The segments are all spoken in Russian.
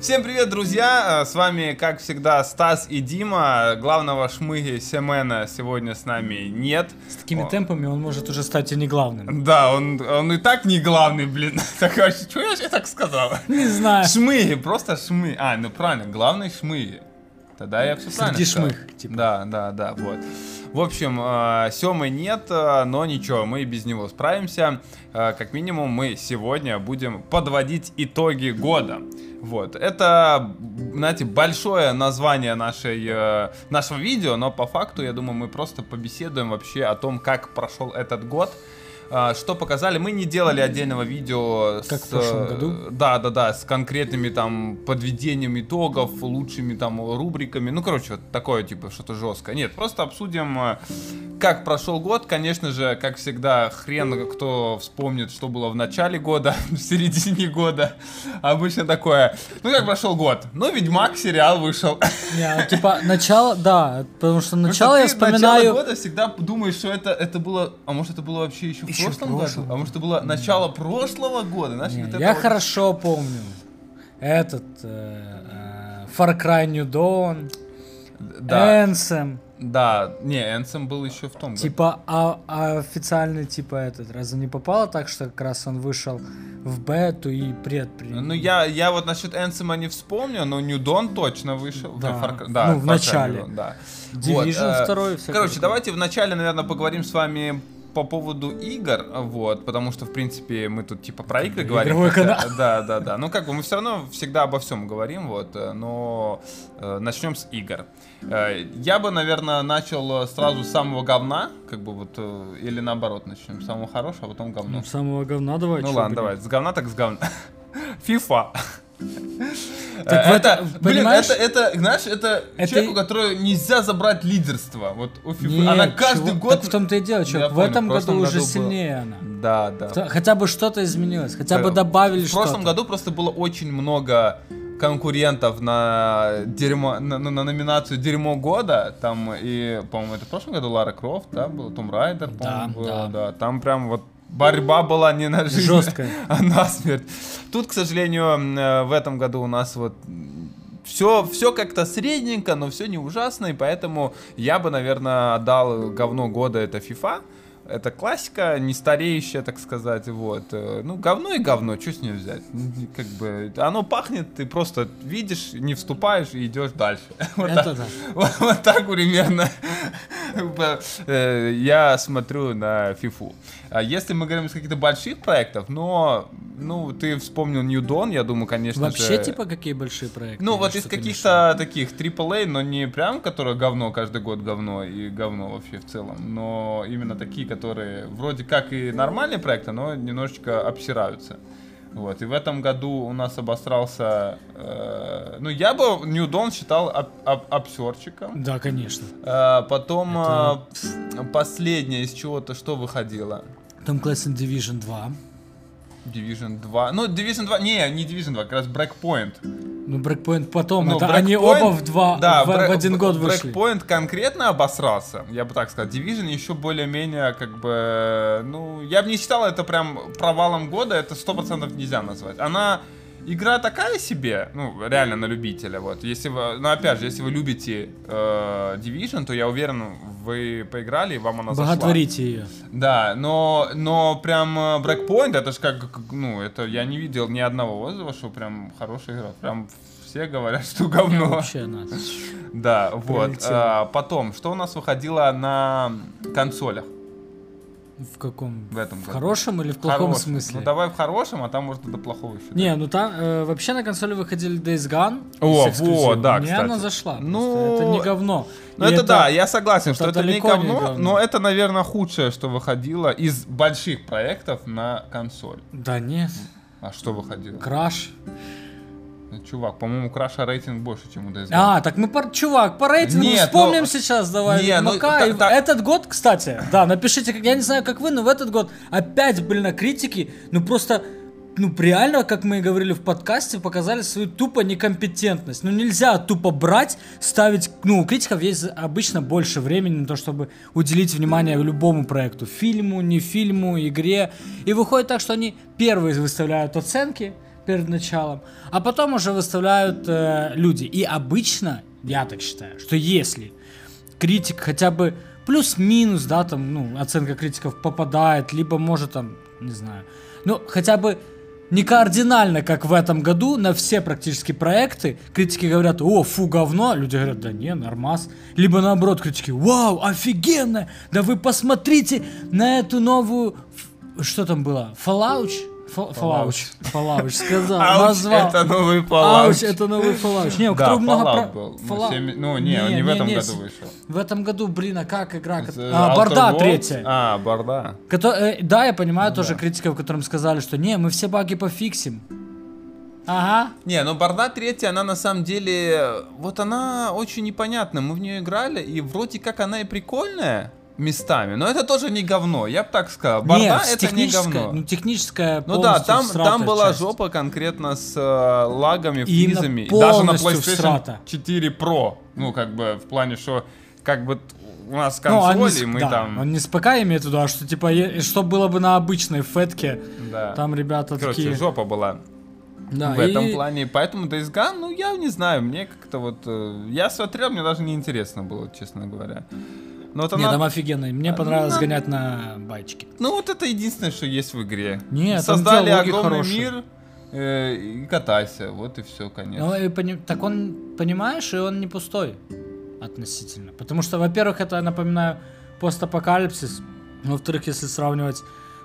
Всем привет, друзья! С вами, как всегда, Стас и Дима. Главного шмыги Семена сегодня с нами нет. С такими О. темпами он может уже стать и не главным. Да, он, он и так не главный, блин. Так, вообще, что я так сказал? Не знаю. Шмыги, просто шмы. А, ну правильно, главный шмыги. Тогда я все правильно Среди сказал. шмых, типа. Да, да, да, вот. В общем, э, Семы нет, э, но ничего, мы без него справимся. Э, Как минимум, мы сегодня будем подводить итоги года. Вот, это, знаете, большое название нашей, нашего видео, но по факту, я думаю, мы просто побеседуем вообще о том, как прошел этот год. А, Что показали? Мы не делали отдельного видео Как с, в прошлом году? Да, да, да, с конкретными там подведением итогов, лучшими там рубриками. Ну, короче, вот такое, типа, что-то жесткое. Нет, просто обсудим, э, как прошел год. Конечно же, как всегда, хрен кто вспомнит, что было в начале года, в середине года. Обычно такое. Ну, как прошел год? Ну, Ведьмак сериал вышел. Не, ну, типа, начало, да, потому что что начало я ты Начало вспоминаю... года всегда думаешь, что это, это было... А может, это было вообще еще в Еще в прошлом прошлом. году? А может, это было начало прошлого года? Знаешь, Не, вот я вот- хорошо помню этот э, э, Far Cry New Dawn, Да, Anthem, да. Не, Энсом был еще в том году. типа а, а официальный типа этот, разве не попало так, что как раз он вышел в бету и пред Ну, я, я вот насчет Энсома не вспомню, но New Dawn точно вышел. Да. Far Cry- да, Ну, в начале. Dawn, да. Division Вот, э, 2 всё Короче, такое. давайте вначале, наверное, поговорим с вами по поводу игр, вот, потому что, в принципе, мы тут типа про игры говорим. Игровой хотя- канал. Да, да, да. Ну, как бы мы все равно всегда обо всем говорим, вот, э, но э, начнем с игр. Э, Я бы, наверное, начал э, сразу с самого говна, как бы вот, э, или наоборот, начнем с самого хорошего, а потом говно. Ну, самого говна давай. Ну ладно, блин. давай, с говна так с говна. FIFA. Так Э, вот, это, блин, понимаешь? это, это, знаешь, это, Это- человеку, которого нельзя забрать лидерство. Вот у FIFA. Нет, Она каждый чувак, год... Так в том-то и дело, чувак. Я В этом в году уже было- сильнее она. Да, да. Хотя бы что-то изменилось, хотя бы Э, добавили В что-то. прошлом году просто было очень много конкурентов на дерьмо, на, на- на номинацию «Дерьмо года». Там и, по-моему, это в прошлом году Лара Крофт, да, был Том Райдер, по-моему, Да, да. да. Там прям вот борьба была не на жизнь, Жесткая. а на смерть. Тут, к сожалению, э, в этом году у нас вот все, все как-то средненько, но все не ужасно, и поэтому я бы, наверное, отдал говно года это FIFA. Это классика, не стареющая, так сказать, вот. Э, Ну, говно и говно, что с нее взять? Ну, Как бы, оно пахнет, ты просто видишь, не вступаешь и идешь дальше. Вот Это так. да. Вот, вот так примерно э, я смотрю на FIFA. А если мы говорим из каких-то больших проектов, но, ну, ты вспомнил New Dawn, я думаю, конечно Вообще, же... типа, какие большие проекты? Ну, вот из каких-то таких AAA, но не прям, которые говно каждый год говно и говно вообще в целом, но именно такие, которые вроде как и нормальные проекты, но немножечко обсираются. Вот, и в этом году у нас обосрался, э, ну, я бы New Dawn считал об, об- обсерчиком. Да, конечно. Э, потом Это- э, последнее из чего-то, что выходило? Tom Clancy Division 2. Division 2. Ну, Division 2, не, не Division 2, как раз Breakpoint. Ну, Breakpoint потом. Ну, это они Breakpoint- оба в два, да, в, в Break- один год вышли. Breakpoint конкретно обосрался, я бы так сказал. Division еще более-менее, как бы, ну, я бы не считал это прям провалом года, это 100% нельзя назвать. Она, игра такая себе, ну, реально на любителя, вот. Если вы, ну, опять же, если вы любите э, Division, то я уверен, вы поиграли, и вам она зашла. Боготворите ее. Да, но, но прям э, Breakpoint, это же как, ну, это я не видел ни одного отзыва, что прям хорошая игра. Прям все говорят, что говно. Вообще надо. Да, вот. А, потом, что у нас выходило на консолях В каком? в этом В году? хорошем или в плохом Хорошем. смысле? Ну давай в хорошем, а там может до плохого еще. Не, ну там э, вообще на консоли выходили Days Gone. О, вот, да, Мне кстати. она зашла. Ну, это не говно. Ну И это, да, я согласен, это что это не далеко не говно, говно. но это, наверное, худшее, что выходило из больших проектов на консоль. Да нет, А что выходило? краш. Ну, Чувак, по-моему, Краша рейтинг больше, чем у DSG. А, так мы, по, чувак, по рейтингу Нет, вспомним ну- сейчас, давай. Не, ну, Мака. та- И та- Этот год, кстати, да, напишите, как я не знаю, как вы, но в этот год опять, блин, на критики, ну просто, ну реально, как мы и говорили в подкасте, показали свою тупо некомпетентность. Ну нельзя тупо брать, ставить, ну у критиков есть обычно больше времени на то, чтобы уделить внимание любому проекту, фильму, не фильму, игре. И выходит так, что они первые выставляют оценки, перед началом, а потом уже выставляют э, люди. И обычно, я так считаю, что если критик хотя бы плюс-минус, да, там, ну, оценка критиков попадает, либо может там, не знаю, ну, хотя бы не кардинально, как в этом году, на все практически проекты критики говорят, о, фу, говно, люди говорят, да не, нормас. Либо наоборот, критики, вау, офигенно, да вы посмотрите на эту новую, что там было, Fallout? Фа- Fallout, Fallout, сказал, Ауч, назвал. это новый Ауч, Fallout. это новый Fallout. Не, у Да, много Fallout про- был. Ну, Fallout. семь- Ну, не, он не в этом не, году вышел. В этом году, блин, а как игра? Э, А, Борда Worlds? третья. А, Борда. Кото- э, да, я понимаю тоже да. критиков, которым сказали, что не, мы все баги пофиксим. Ага. Не, ну Борда третья, она на самом деле, вот она очень непонятна. Мы в нее играли, и вроде как она и прикольная местами, но это тоже не говно, я бы так сказал. Борда Нет, это не говно. ну техническая Ну да, там, там была часть. жопа конкретно с э, лагами, фризами. И даже на PlayStation всрата. 4 Pro. Ну, как бы, в плане, что как бы у нас Ну, консоли, с- мы да, там... Он не с ПК имеет в виду, а что типа, е- что было бы на обычной фетке, Да. там ребята Короче, такие... жопа была Да, в этом и- плане. Поэтому Days Gone, ну, я не знаю, мне как-то вот... э, Я смотрел, мне даже не интересно было, честно говоря. Но вот Не, она... там офигенно. Мне А, понравилось на- гонять на байчике. Ну, вот это единственное, что есть в игре. Нет, Создали огромный хорошие. мир э, и катайся. Вот и все, конечно. Ну, и пони- так он, понимаешь, и он не пустой относительно. Потому что, во-первых, это, напоминаю, постапокалипсис. Во-вторых, если сравнивать,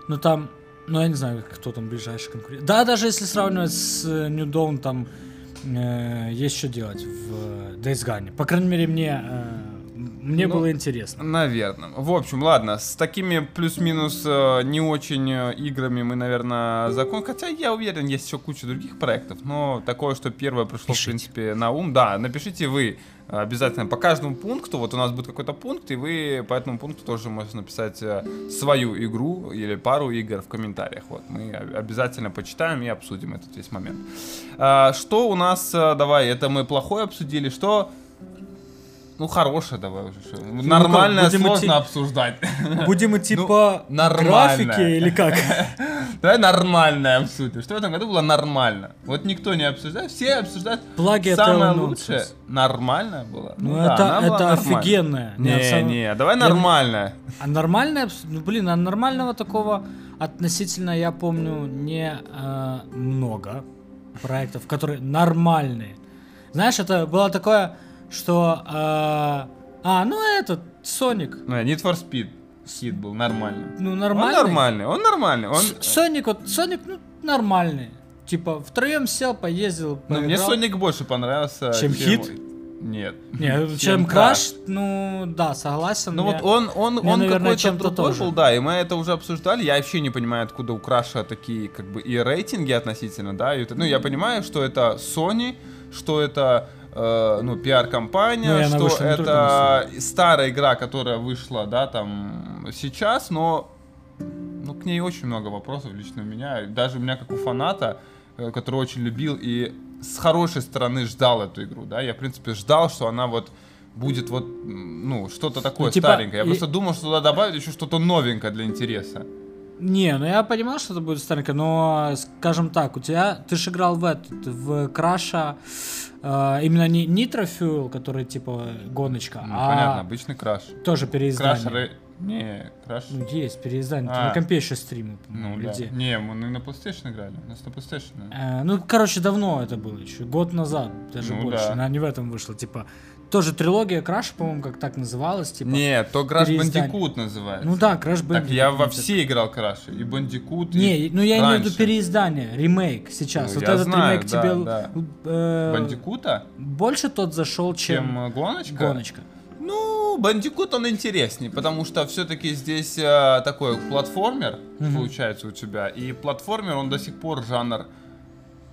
ну там, ну я не знаю, кто там ближайший конкурент. Да, даже если сравнивать с э, New Dawn, там э, есть что делать в Days Gone. По крайней мере, мне, э, мне Ну, было интересно. Наверное. В общем, ладно, с такими плюс-минус э, не очень э, играми мы, наверное, закон. Хотя я уверен, есть еще куча других проектов, но такое, что первое пришло, Пишите. в принципе, на ум. Да, напишите вы э, обязательно по каждому пункту. Вот у нас будет какой-то пункт, и вы по этому пункту тоже можете написать э, свою игру или пару игр в комментариях. Вот мы обязательно почитаем и обсудим этот весь момент. Что у нас, давай, это мы плохое обсудили, что ну, хорошее давай уже. что. Нормальное будем сложно идти- обсуждать. Будем идти ну, по нормально. графике или как? Давай нормальное обсудим. Что в этом году было нормально? Вот никто не обсуждает, все обсуждают Плагиат самое лучшее. Нонсенс. Нормально было. Ну, да, это, была это офигенное. Не, не, давай Я- нормальное. А нормальное, ну блин, а нормального такого относительно, я помню, не э, много проектов, которые нормальные. Знаешь, это было такое, что... э, а, ну этот, Соник. Ну, Need for Speed хит был нормальный. Ну, Он нормальный. нормальный, он нормальный. Он... С- Соник, вот, Соник, ну, нормальный. Типа, втроем сел, поездил, Ну, мне поиграл. Соник больше понравился, Чем хит? Нет. Не, чем Краш, ну, да, согласен. Ну вот он, он, мне, он наверное, какой-то чем-то другой тоже. был, да, и мы это уже обсуждали. Я вообще не понимаю, откуда у Краша такие, как бы, и рейтинги относительно, да. и это- ну, я понимаю, что это Sony, что это, э, ну, пиар-компания, Ну, что это старая игра, которая вышла, да, там, сейчас, но, ну, к ней очень много вопросов лично у меня. Даже у меня, как у фаната, э, который очень любил и с хорошей стороны ждал эту игру, да, я, в принципе, ждал, что она вот будет вот, ну, что-то такое Ну, типа, старенькое. Я и- просто думал, что туда добавят еще что-то новенькое для интереса. Не, ну я понимал, что это будет старенько, но, скажем так, у тебя, ты же играл в этот, в Краша, э, именно не Nitro Fuel, который типа гоночка, Ну, а понятно, обычный краш. тоже переиздание. Краш, не, краш. Ну, есть переиздание, ты А. на компе еще стримы, Ну, по-моему, да. Не, мы на PlayStation играли. У нас на PlayStation. Э, ну, короче, давно это было еще, год назад, даже Ну, больше, да. она не в этом вышла, типа, тоже трилогия Краша, по-моему, как так называлась, типа. Нет, то переиздание. Bandicoot называется. Ну да, Crash Так Bandicoot. я во все играл краши. И Бандикут, Не, ну я имею в виду переиздание, ремейк сейчас. Ну, вот я этот знаю, ремейк да, тебе да. э, Бандикута? больше тот зашел, чем, Чем э, гоночка? гоночка. Ну, Бандикут он интереснее, потому что все-таки здесь э, такой платформер Мгм. получается у тебя. И платформер, он до сих пор жанр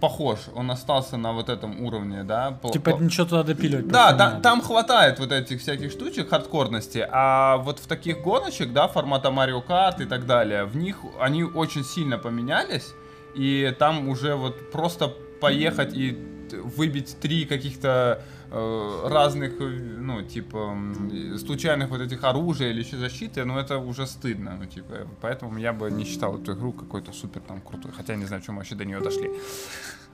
похож. Он остался на вот этом уровне, да? Типа по- ничего туда допиливать. Да, та- надо. там хватает вот этих всяких штучек хардкорности, а вот в таких гоночек, да, формата Mario Kart и так далее, в них они очень сильно поменялись, и там уже вот просто поехать и выбить три каких-то э, разных, э, ну, типа, случайных вот этих оружия или еще защиты, ну, это уже стыдно, ну, типа, поэтому я бы не считал эту игру какой-то супер там крутой, хотя я не знаю, чем вообще до нее дошли.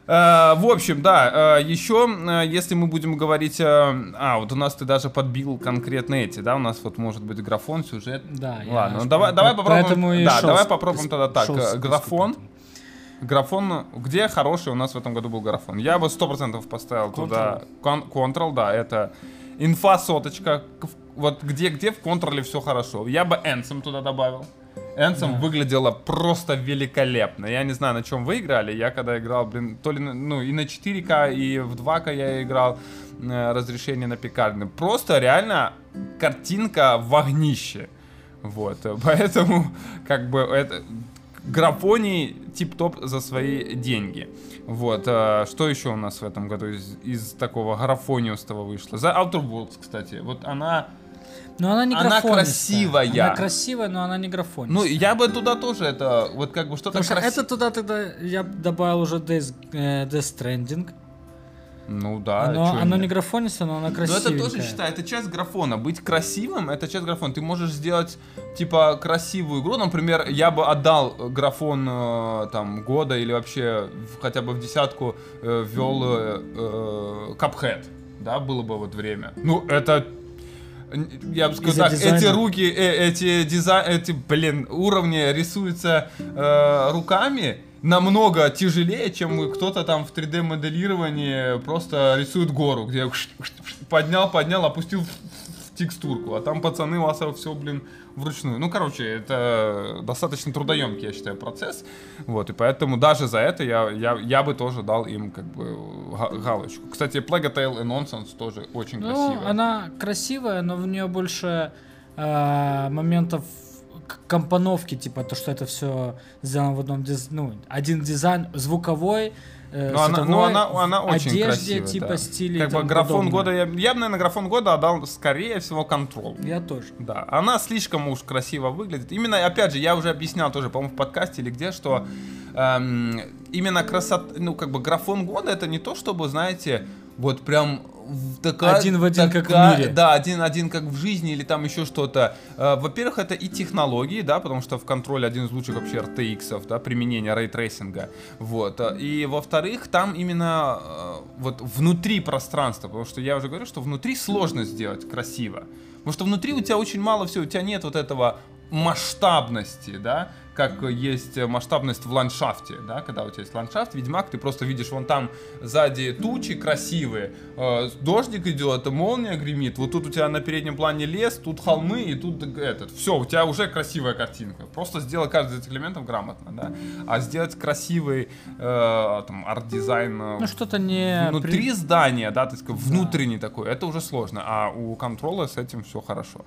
Э, В общем, да, э, еще, э, если мы будем говорить... А, вот у нас ты даже подбил конкретно эти, да? У нас вот может быть графон, сюжет. Да, я Ладно, ну аж давай, давай попробуем. Да, давай попробуем тогда так. Графон. Графон, где хороший у нас в этом году был графон? Я бы 100% поставил туда... Кон- Control, да, это инфа соточка. Вот где, где в контроле все хорошо. Я бы Энсом туда добавил. Энсом Да. выглядело просто великолепно. Я не знаю, на чем вы играли. Я когда играл, блин, то ли ну, и на 4К, и в 2К я играл э, разрешение на пикарне. Просто реально картинка в огнище. Вот, поэтому, как бы, это графоний тип-топ за свои деньги. Вот, э, что еще у нас в этом году из, из такого графониустого вышло? За Outer Worlds, кстати, вот она... Но она не Она красивая. Она красивая, но она не графонистая. Ну, я бы туда тоже это, вот как бы что-то Потому что краси- это туда тогда я добавил уже Death, э, Death Stranding. Ну да, оно оно нет. не графонистое, но оно Но красивенькое. это тоже считай, это часть графона. Быть красивым, это часть графона. Ты можешь сделать, типа, красивую игру. Например, я бы отдал графон э, там года или вообще хотя бы в десятку э, ввел э, э, Cuphead. Да, было бы вот время. Ну, это я бы сказал так, дизайна. эти руки, э, эти дизайн, эти, блин, уровни рисуются э, руками намного тяжелее, чем кто-то там в 3D моделировании просто рисует гору, где поднял, поднял, опустил в- текстурку, а там пацаны у вас все, блин, вручную. Ну, короче, это достаточно трудоемкий, я считаю, процесс. Вот, и поэтому даже за это я, я, я бы тоже дал им как бы га- галочку. Кстати, Plague Tale и Nonsense тоже очень Ну, красивая. она красивая, но в нее больше э, моментов компоновки, типа то, что это все сделано в одном диз... ну, один дизайн звуковой, э, Ну, она, световой, ну, она, она очень одежде, красивая, типа да. стиле. Как бы графон подобное. года, я, я бы, наверное, графон года отдал, скорее всего, Control. Я тоже. Да, она слишком уж красиво выглядит. Именно, опять же, я уже объяснял тоже, по-моему, в подкасте или где, что эм, именно красота, ну, как бы графон года это не то, чтобы, знаете, вот прям такая... Один в один, как в такая- мире. Да, один один как в жизни или там еще что-то. Э, Во-первых, это и технологии, да, потому что в контроле один из лучших вообще RTX, да, применения рейтрейсинга. Вот. э, И во-вторых, там именно э, вот внутри пространства, потому что я уже говорю, что внутри сложно сделать красиво. Потому что внутри у тебя очень мало всего, у тебя нет вот этого масштабности, да, как есть масштабность в ландшафте, да, когда у тебя есть ландшафт, Ведьмак, ты просто видишь вон там сзади тучи красивые, э, дождик идет, молния гремит, вот тут у тебя на переднем плане лес, тут холмы и тут этот, все, у тебя уже красивая картинка. Просто сделай каждый из этих элементов грамотно, да, а сделать красивый э, там арт-дизайн э, Ну, что-то не... внутри при- здания, да, так сказать, внутренний такой, это уже сложно, а у контроля с этим все хорошо.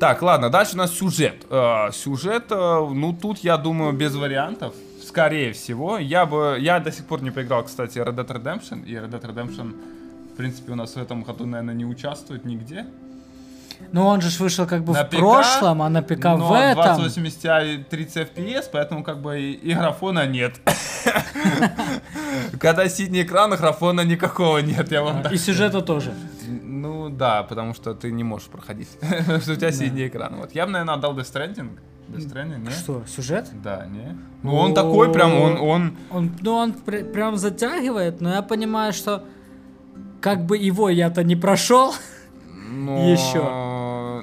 Так, ладно, дальше у нас сюжет. Э, сюжет, э, ну тут я думаю без вариантов, скорее всего. Я бы, я до сих пор не поиграл, кстати, Red Dead Redemption, и Red Dead Redemption, в принципе, у нас в этом году, наверное, не участвует нигде. Ну, он же вышел как бы На в ПК, прошлом, а на ПК Но в этом... 2080 Ti и 30 FPS, поэтому как бы и, и графона нет. Когда синий экран, графона никакого нет, я вам И сюжета тоже. Ну да, потому что ты не можешь проходить, потому что у тебя синий экран. Вот я бы, наверное, отдал Death Stranding. Stranding, не? Что, сюжет? Да, не. Ну он такой прям, он, он... Он, ну, он пр- прям затягивает, но я понимаю, что как бы его я-то не прошел. но- Еще.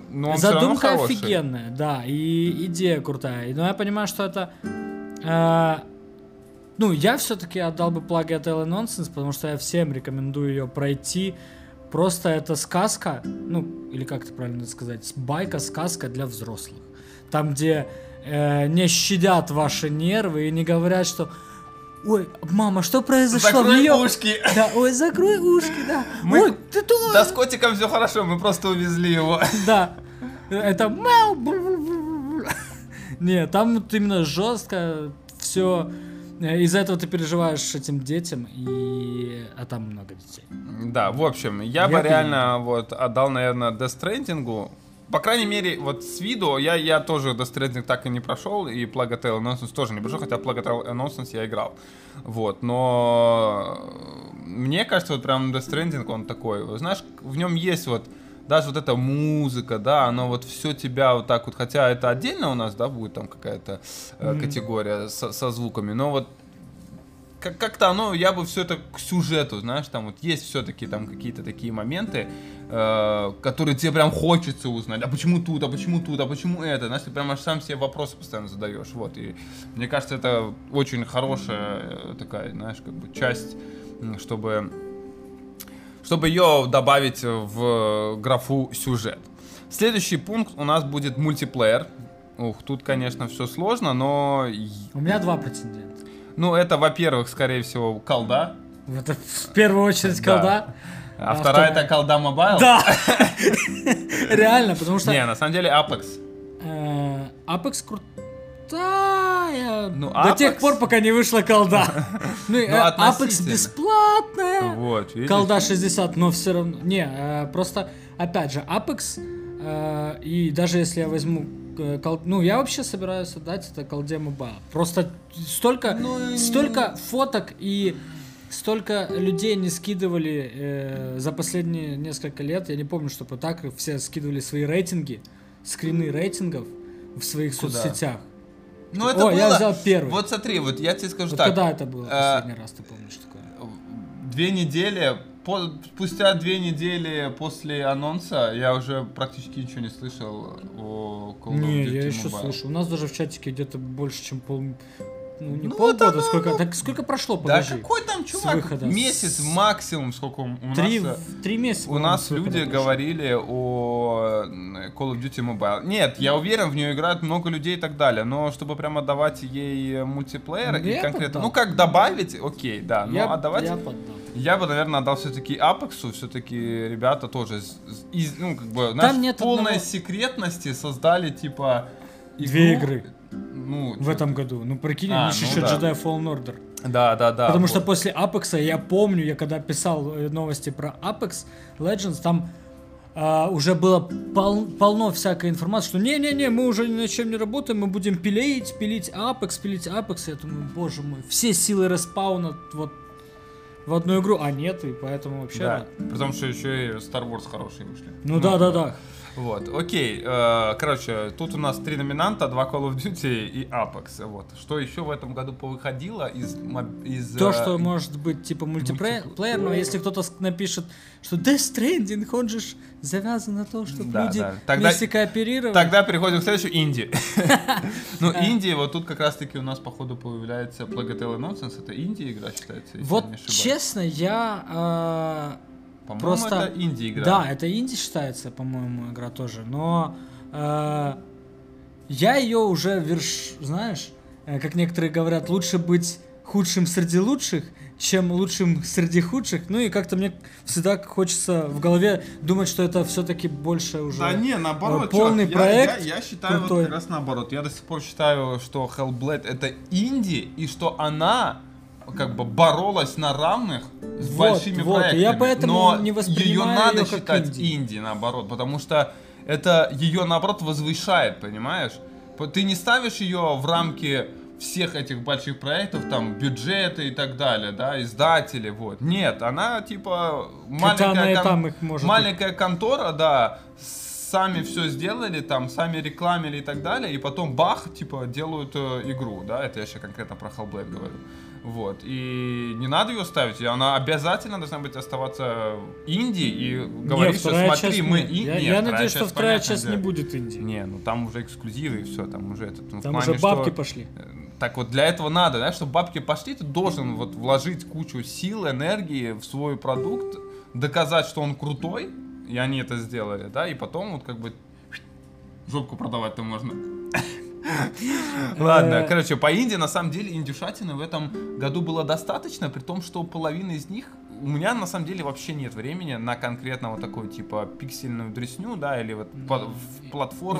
Но он Задумка офигенная, да, и идея крутая. Но я понимаю, что это... э, ну, я все-таки отдал бы Plague Tale Nonsense, потому что я всем рекомендую ее пройти. Просто это сказка, ну, или как это правильно сказать, байка, сказка для взрослых. Там, где э, не щадят ваши нервы и не говорят, что Ой, мама, что произошло? Закрой Её- ушки. Да, ой, закрой ушки, да. Мы- Ой, ты тоже. Да с котиком все хорошо, мы просто увезли его. Да. Это мяу. Не, там вот именно жестко все. Из-за этого ты переживаешь этим детям, и... а там много детей. Да, в общем, я, Я бы понимаю. реально вот отдал, наверное, Stranding, по крайней мере, вот с виду я, я тоже Stranding так и не прошел, и Plague Tale Nonsense тоже не прошел, хотя Plague Tale Nonsense я играл. Вот, но мне кажется, вот прям Stranding, он такой, знаешь, в нем есть вот даже вот эта музыка, да, оно вот все тебя вот так вот, хотя это отдельно у нас, да, будет там какая-то э, mm-hmm. категория со, со звуками, но вот как- как-то оно, я бы все это к сюжету, знаешь, там вот есть все-таки там какие-то такие моменты, э, которые тебе прям хочется узнать, а почему тут, а почему тут, а почему это, знаешь, ты прям аж сам себе вопросы постоянно задаешь, вот, и мне кажется, это очень хорошая э, такая, знаешь, как бы часть, чтобы чтобы ее добавить в графу сюжет. Следующий пункт у нас будет мультиплеер. Ух, тут, конечно, все сложно, но... У меня два претендента. Ну, это, во-первых, скорее всего, колда. Это в первую очередь колда. А, а вторая это колда Mobile? Да! Реально, потому что... Не, на самом деле Apex. Э, Apex крутая. Ну, До тех пор, пока не вышла колда. Ну, ну э, Apex бесплатная. Вот, Колда 60, но все равно... Не, э, просто, опять же, Apex, и даже если я возьму ну, я вообще собираюсь отдать это колде Mobile. Просто столько, ну, столько фоток и столько людей не скидывали э, за последние несколько лет. Я не помню, чтобы так все скидывали свои рейтинги, скрины рейтингов в своих Куда? соцсетях. Ну, это О, было... я взял первый. Вот смотри, вот я тебе скажу вот так. Когда это было а, последний раз, ты помнишь такое? Две недели, по, спустя две недели после анонса я уже практически ничего не слышал о Call of Duty Не, я еще слышу. У нас даже в чатике где-то больше, чем пол, ну, не ну, полгода, это, сколько, ну, так сколько прошло, подожди. Да какой там чувак, месяц максимум, сколько у три, нас... Три месяца. У нас люди говорили о Call of Duty Mobile. Нет, я уверен, в нее играют много людей и так далее, но чтобы прямо давать ей мультиплеер ну, и конкретно, ну как добавить, окей, да, но я, отдавать... Я. Я бы, наверное, отдал все-таки Apex, все-таки ребята тоже из, ну, как бы, знаешь, нет полной одного... секретности создали, типа, игру, Две игры ну, в этом году. Ну, прикинь, а, ну, еще да. Jedi Fallen Order. Да, да, да. Потому вот. что после Apex, я помню, я когда писал э, новости про Apex Legends, там Uh, уже было пол, полно всякой информации, что не-не-не, мы уже ни на чем не работаем, мы будем пилить, пилить Apex, пилить Apex. Я думаю, боже мой, все силы респауна вот в одну игру, а нет, и поэтому вообще... Да, потому что еще и Star Wars хорошие вышли. Ну да-да-да. Вот, окей. Э, короче, тут у нас три номинанта, два Call of Duty и Apex. Вот. Что еще в этом году повыходило из... из То, э, что может быть типа мультиплеер, но если кто-то напишет, что Death Stranding, он же завязан на то, чтобы да, люди да. Тогда, вместе кооперировали. Тогда переходим к следующему, инди. Ну, инди, вот тут как раз-таки у нас, походу, появляется Plague Tale Nonsense. Это инди игра считается, Вот, честно, я по-моему, Просто... это инди-игра. Да, это инди считается, по-моему, игра тоже. Но э, я ее уже верш... Знаешь, э, как некоторые говорят, лучше быть худшим среди лучших, чем лучшим среди худших. Ну и как-то мне всегда хочется в голове думать, что это все-таки больше уже Да не, наоборот, полный чувак, проект. Я, я, я считаю крутой. вот как раз наоборот. Я до сих пор считаю, что Hellblade это инди, и что она как бы боролась на равных с вот, большими вот, проектами. Я поэтому но не ее надо ее считать инди. инди, наоборот, потому что это ее, наоборот, возвышает, понимаешь? Ты не ставишь ее в рамки всех этих больших проектов, там, бюджеты и так далее, да, издатели, вот. Нет, она, типа, маленькая, кон... маленькая контора, да, сами все сделали, там, сами рекламили и так далее, и потом бах, типа, делают э, игру, да, это я сейчас конкретно про Hellblade говорю. Вот. И не надо ее ставить, она обязательно должна быть оставаться инди и говорить, что смотри, мы... И... Я, Нет, я надеюсь, что вторая часть не будет инди. Не, ну там уже эксклюзивы и все, там уже этот... Ну, там плане, уже бабки что... пошли. Э, так вот, для этого надо, да, чтобы бабки пошли, ты должен вот вложить кучу сил, энергии в свой продукт, доказать, что он крутой, и они это сделали, да, и потом вот как бы жопку продавать-то можно. Ладно, э. короче, по Индии, на самом деле, индюшатины в этом году было достаточно, при том, что половина из них у меня на самом деле вообще нет времени на конкретно вот такую типа пиксельную дресню, да, или вот.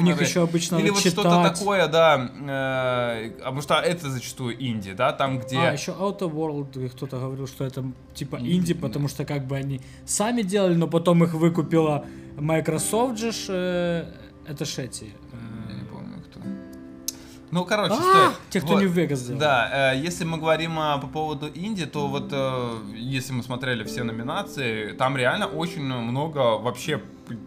В них еще обычно Или вот что-то такое, да, э, а потому что это зачастую инди, да, там где... А, еще Outer World, кто-то говорил, что это типа инди, потому что как бы они сами делали, но потом их выкупила Microsoft же, э, это ж эти. Э. Ну, короче, а, стой. Те, кто Вот. не в Вегас сделал. Да, э, если мы говорим а, по поводу Инди, то вот э, если мы смотрели все номинации, там реально очень много вообще,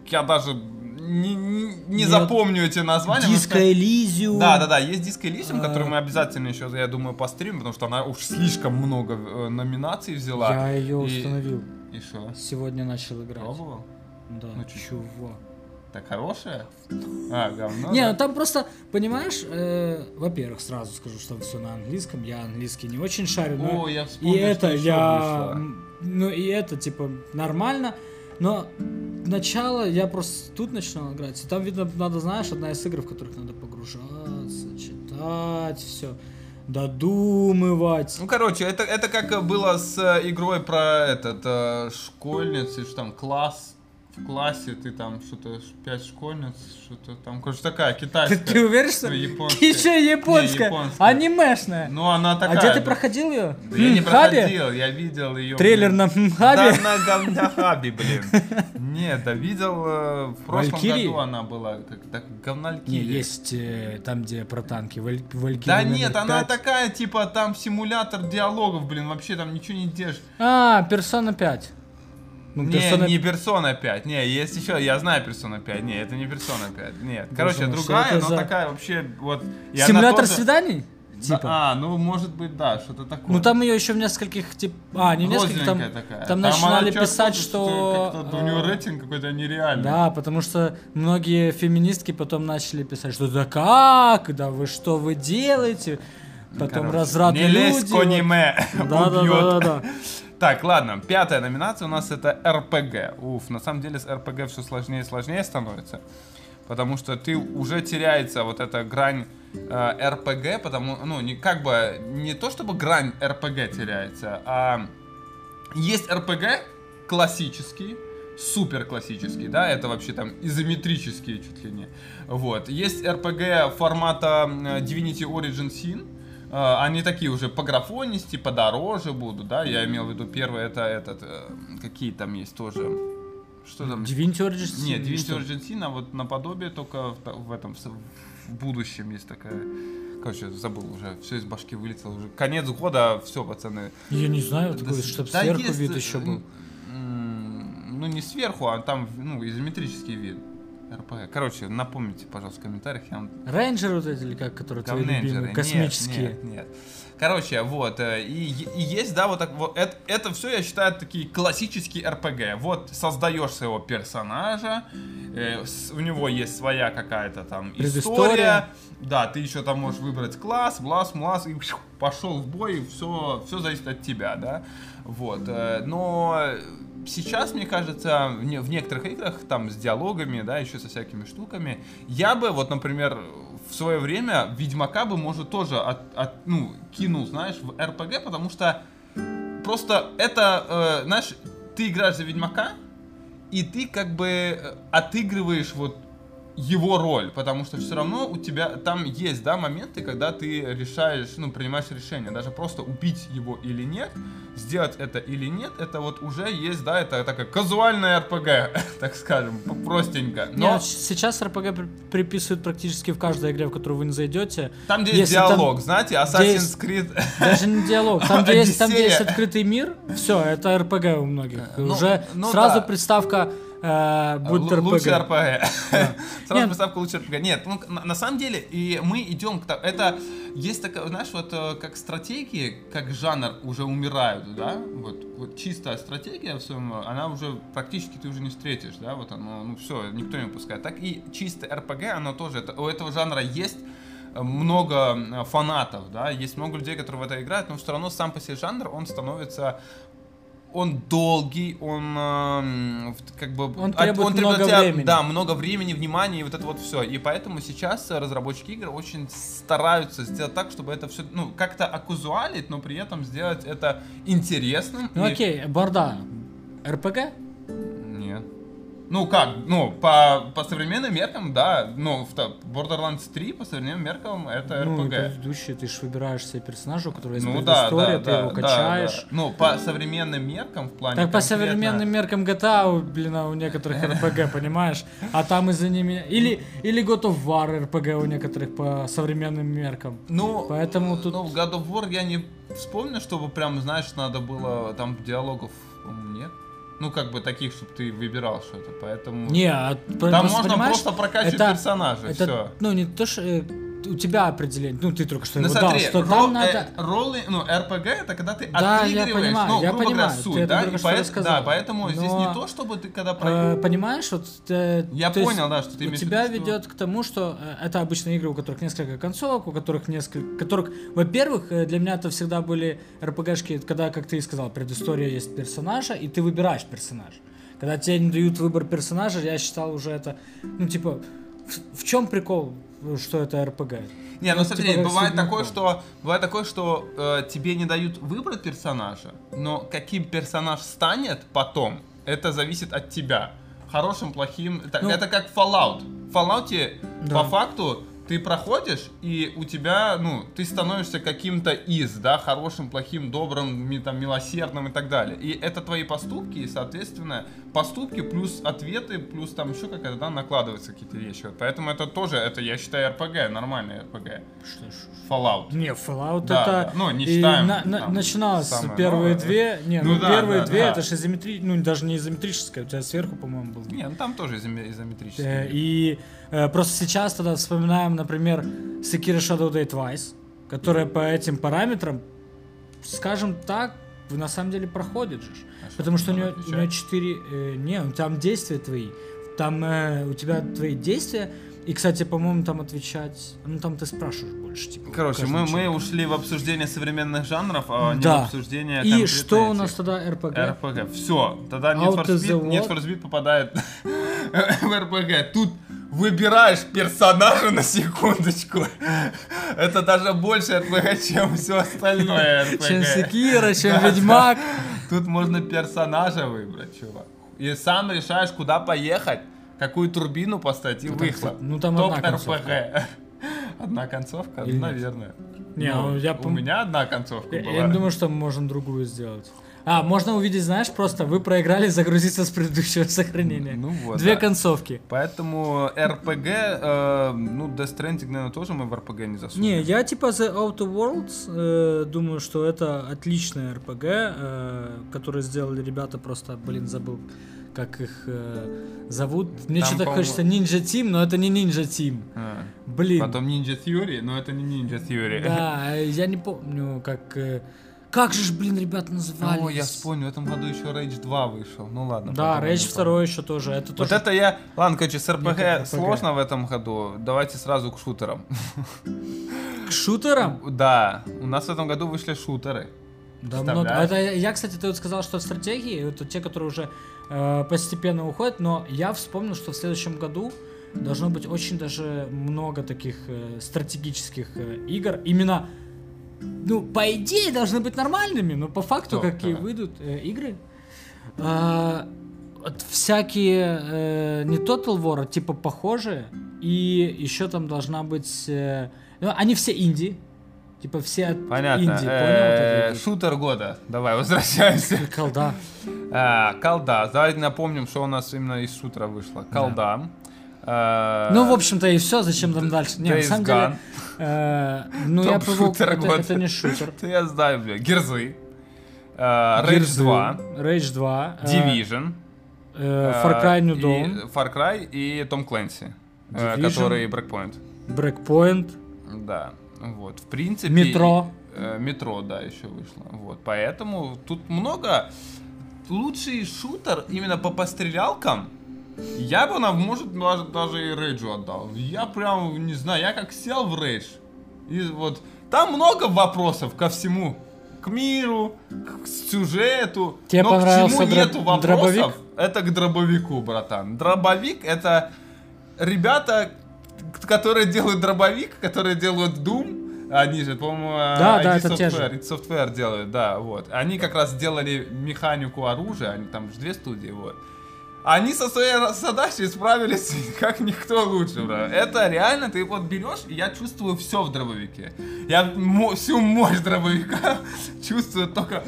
я даже не, не- не запомню эти названия. Диско Элизиум. Да, да, да, есть Диско Элизиум, А. который мы обязательно еще, я думаю, постримим, потому что она уж слишком много э, номинаций взяла. Я ее И- установил. И что? Сегодня начал играть. Пробовал? Да, Ну, чё? Так хорошая? А, говно? Не, ну там просто, понимаешь, э, во-первых, сразу скажу, что все на английском. Я английский не очень шарю, но О, я и вспомнил, это что ещё я, вышло. ну и это типа нормально, но начало я просто тут начинал играть, и там видно надо, знаешь, одна из игр, в которых надо погружаться, читать, все, додумывать. Ну, короче, это, это как было с э, игрой про этот э, школьницы, что там класс, в классе ты там что-то пять школьниц, что-то там, короче, такая Ты, китайская. ты уверен, что Ну, японская. еще японская, Не, японская. анимешная? Ну, она а такая. где ты да. проходил ее? Да я не проходил, я видел ее. Трейлер на Хабе? Да, на говня Хаби, блин. Нет, да видел, э, в прошлом Валькирии? году она была, как так, говнальки. Не, есть э, там, где про танки. Валь- Валькирия Да нет, она пять. такая, типа, там симулятор диалогов, блин, вообще там ничего не держишь. А, Персона 5. Ну, Не, Persona- не Persona 5, не, есть еще, я знаю Persona 5, не, это не Persona 5, нет. Боже Короче, что другая, но за- такая вообще, вот... Симулятор тоже- свиданий? Да, Типа. А, ну, может быть, да, что-то такое. Ну там ее еще в нескольких, тип... А, не в нескольких, там, такая. там она начинали писать, что... что... Как-то у нее э, рейтинг какой-то нереальный. Да, потому что многие феминистки потом начали писать, что да как, да вы что вы делаете? Потом Короче, разврат Не лезь люди. к аниме, Да, да, да, да, да. Так, ладно, пятая номинация у нас это РПГ. Уф, на самом деле с РПГ все сложнее и сложнее становится. Потому что ты уже теряется вот эта грань э, потому, ну, не как бы, не то чтобы грань РПГ теряется, а есть РПГ классический, супер классический, да, это вообще там изометрические чуть ли не. Вот. Есть RPG формата м, Divinity Origin Sin, Э, они такие уже по графонисти, подороже будут, да, я имел в виду первый, это этот, э, какие там есть тоже, что там? Divinity Origins? Нет, Divinity? Origin Sin, а вот наподобие только в, в этом, в, будущем есть такая, короче, забыл уже, все из башки вылетело уже, конец года, все, пацаны. Я не знаю, такой, Да, чтобы да сверху есть, вид еще был. Ну, не сверху, а там, ну, изометрический вид. РПГ. Короче, напомните, пожалуйста, в комментариях. Я вам... Рейнджеры вот эти, или как, которые твои любимые, Нет, космические. Нет, нет. Короче, вот, э, и, и есть, да, вот так вот, это, это все, я считаю, такие классические РПГ. Вот, создаешь своего персонажа, э, с- у него есть своя какая-то там история. Да, ты еще там можешь выбрать класс, блас, млас, и пошел в бой, и все, все зависит от тебя, да. Вот, э, но сейчас, мне кажется, в, не- в некоторых играх, там, с диалогами, да, еще со всякими штуками, я бы, вот, например, в свое время Ведьмака бы, может, тоже от, от- ну, кинул, знаешь, в РПГ, потому что просто это, э, знаешь, ты играешь за Ведьмака, и ты как бы э, отыгрываешь вот его роль, потому что все равно у тебя там есть, да, моменты, когда ты решаешь, ну, принимаешь решение, даже просто убить его или нет, сделать это или нет, это вот уже есть, да, это такая казуальная РПГ, так скажем, простенько. Но вот сейчас РПГ при- приписывают практически в каждой игре, в которую вы не зайдете. там, где есть если там- диалог, знаете, Assassin's Creed... Даже не диалог. Там, где есть, там, где есть открытый мир, все, это РПГ у многих. Ну, Уже ну сразу да. приставка будет РПГ. Лучше РПГ. Сразу приставка лучше РПГ. Нет, ну, на, самом деле, и мы идем к тому, это есть такая, знаешь, вот э, как стратегии, как жанр уже умирают, да, вот, вот чистая стратегия в своем, она уже практически ты уже не встретишь, да, вот оно, ну все, никто не выпускает. Так и чистое РПГ, оно тоже, это, у этого жанра есть э, много э, фанатов, да, есть много людей, которые в это играют, но все равно сам по себе жанр, он становится он долгий, он в- как бы Он требует от много тебя, времени. Да, много времени, внимания и вот это вот все. И поэтому сейчас э, разработчики игр очень стараются сделать так, чтобы это все, ну, как-то оказуалить, но при этом сделать это интересным. Ну и- окей, Борда. РПГ? Ну как, ну по, по современным меркам, да, ну в Borderlands 3 по современным меркам это Ну, RPG. предыдущие ты же выбираешь себе персонажа, у которого есть Ну да, предыстория, да, ты да, его да, качаешь. да. Ну по современным меркам в плане Так по конкретно- современным меркам GTA, блин, а у некоторых RPG, понимаешь? А там из-за ними... Или, или God of War RPG у некоторых по современным меркам. Ну, Поэтому тут- Ну, в God of War я не вспомню, чтобы прям, знаешь, надо было там диалогов, по-моему, нет. Ну, как бы таких, чтобы ты выбирал что-то, поэтому... Не, а Там можно просто прокачивать это- персонажа, это, все. ну, не то, что... э, у тебя определение, ну, ты только что Ну его смотри, дал, что ро- там э, надо... роллы, ну, RPG это когда ты Да, я отыгрываешь, понимаю, ну, я грубо понимаю, говоря, суть, да, и поэт- рассказал. да, поэтому здесь Но, не то, чтобы ты когда Э, понимаешь, вот э, Я понял, да, что ты имеешь тебя виду, что- ведет к тому, что э, это обычные игры, у которых несколько концовок, у которых несколько, которых, во-первых, э, для меня это всегда были РПГшки, когда, как ты и сказал, предыстория есть персонажа, и ты выбираешь персонажа. Когда тебе не дают выбор персонажа, я считал уже это, ну типа, в, в чем прикол, что это РПГ? Не, ну смотри, типа бывает такое, что бывает такое, что э, тебе не дают выбрать персонажа, но каким персонаж станет потом, это зависит от тебя. Хорошим, плохим. Это, Ну, это как Fallout. В Fallout Да. по факту ты проходишь, и у тебя, ну, ты становишься каким-то из, да, хорошим, плохим, добрым, там, милосердным и так далее. И это твои поступки, и, соответственно, поступки плюс ответы, плюс там еще какая-то, да, накладываются какие-то вещи. Вот Поэтому это тоже, это, я считаю, РПГ, нормальный РПГ. Что ж. Fallout. Не, Fallout Да, это... да. Ну, не и считаем на- на- там начиналось самое первые новое. две... Не, Ну ну, да, первые да, две, да. это же изометри... Ну, даже не изометрическое, у тебя сверху, по-моему, был. Не, ну там тоже изоме- изометрический. Э, И э, просто сейчас тогда вспоминаем, например, Sekiro Shadow Die Twice, которая по этим параметрам, скажем так, на самом деле проходит же. А Потому что у нее, у нее 4... э, не, ну, там действия твои. Там э, у тебя твои действия. И, кстати, по-моему, там отвечать... Ну, там ты спрашиваешь больше. Типа, Короче, мы, мы ушли в обсуждение современных жанров, а не Да. в обсуждение И что у этих. нас тогда РПГ? РПГ. Все, тогда Need Out for of the Speed, Need for Speed попадает в РПГ. Тут выбираешь персонажа на секундочку. Это даже больше РПГ, чем все остальное РПГ. Чем Секира, чем Да, Ведьмак. Тут можно персонажа выбрать, чувак. И сам решаешь, куда поехать, какую турбину поставить и там, выхлоп. ну, там Топ одна концовка. РПГ. Одна концовка? Или нет? Наверное. Не, Ну, ну, я у пом- меня одна концовка Я, была. я не думаю, что мы можем другую сделать. А, можно увидеть, знаешь, просто вы проиграли, загрузиться с предыдущего сохранения. Ну вот, Две да. концовки. Поэтому РПГ, э, ну, Death Stranding, наверное, тоже мы в РПГ не засунем. Не, я типа The Outer Worlds э, думаю, что это отличная РПГ, э, которую сделали ребята, просто, блин, забыл, как их э, зовут. Мне что-то хочется Ninja Team, но это не Ninja Team. А. Блин. Потом Ninja Theory, но это не Ninja Theory. Да, я не помню, как... э, как же ж, блин, ребята назывались? О, я вспомнил, в этом году еще Rage 2 вышел. Ну ладно. Да, Rage не 2 еще тоже. Это Вот тоже это я... Ладно, короче, с РПГ RPG. сложно в этом году. Давайте сразу к шутерам. к шутерам. Да, у нас в этом году вышли шутеры. Да, много. Это я, кстати, ты вот сказал, что стратегии, это те, которые уже э, постепенно уходят, но я вспомнил, что в следующем году должно быть очень даже много таких э, стратегических э, игр. Именно, ну, по идее, должны быть нормальными, но по факту, Кто? какие Ага. выйдут э, игры, э, всякие э, не Total War, а типа похожие, и еще там должна быть... э, ну, они все инди, типа все от Понятно. инди, понял? Э, Шутер года. Давай, возвращаемся. Колда. А, Колда. Давайте напомним, что у нас именно из шутера вышло. Колда. А, Ну, в общем-то, и все, зачем там дальше? Не, на самом деле, э, ну, я шутер это, не шутер. Я знаю, бля. Герзы. А, Rage Gears 2. Rage 2. э, Division. э, Far Cry New Dawn. Far Cry и Том Клэнси. э. Который Breakpoint. Breakpoint. Да. Вот. В принципе... Метро. э, Метро, да, еще вышло. Вот. Поэтому тут много. Лучший шутер именно по пострелялкам. Я бы, нам, может, даже, даже и Рейджу отдал. Я прям, не знаю, я как сел в Рейдж. И вот там много вопросов ко всему. К миру, к сюжету. Тебе Но к чему дро- нету вопросов, дробовик? это к дробовику, братан. Дробовик это ребята, которые делают дробовик, которые делают Doom, они же, по-моему, Да, ID да, это те же. Software, id Software делают, да, вот. Они как раз делали механику оружия, они там же две студии, вот. Они со своей задачей справились как никто лучше, бро. Это реально, ты вот берешь, и я чувствую все в дробовике. Я всю мощь дробовика чувствую только...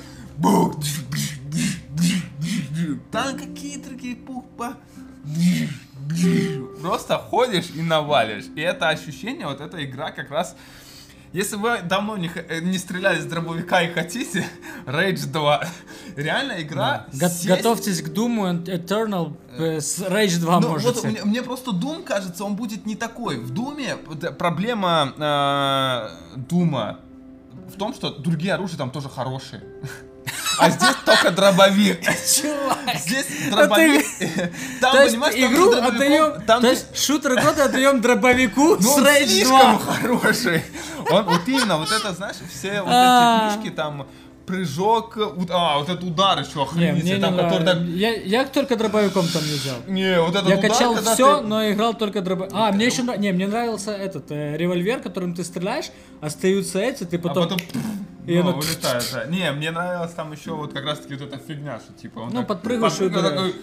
Там какие другие пупа. Просто ходишь и навалишь. И это ощущение, вот эта игра как раз... Если вы давно не, э, не стреляли с дробовика и хотите, Rage 2. Реально игра... Го- сесть- Готовьтесь к Думу and Eternal э, с Rage 2 ну, вот можете. мне, мне просто Doom кажется, он будет не такой. В Думе д- проблема э, Дума в том, что другие оружия там тоже хорошие. А здесь только дробовик. Чувак, Здесь дробовик. Там, понимаешь, там игру отдаем, то есть шутер года отдаем дробовику ну, с он Rage слишком 2. хороший. Он вот именно, вот это, знаешь, все вот А. эти фишки там, прыжок, у- а, вот этот удар еще охренительный, мне не там, который так... Я, я только дробовиком там не взял. Не, вот этот Я удар, качал все, ты- но играл только дробовик. А, мне еще не, мне нравился этот э, револьвер, которым ты стреляешь, остаются эти, ты А потом. потом И ну, оно- улетает, да. Не, мне нравилось там еще вот как раз таки вот эта фигня, что типа он Ну, так подпрыгиваешь и такой,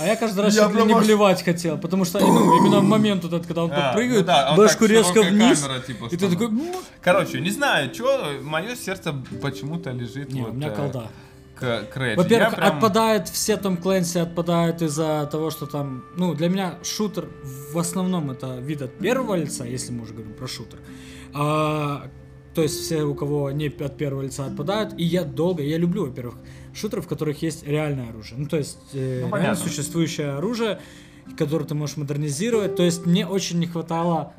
А я каждый раз Я чуть ли не блевать хотел, потому что ну, именно в момент этот, когда он А, подпрыгивает, ну да, башку так, резко вниз, камера, типа, и ты такой... Короче, не знаю, что, мое сердце почему-то лежит Не, вот, у меня э, колда. к, к. Во-первых, прям- отпадает все Том Клэнси, отпадают из-за того, что там, ну, для меня шутер в основном это вид от первого лица, если мы уже говорим про шутер. А, то есть все, у кого не от первого лица отпадают, и я долго, я люблю, во-первых, шутеры, в которых есть реальное оружие. Ну, то есть э, Ну, реально существующее оружие, которое ты можешь модернизировать. То есть мне очень не хватало,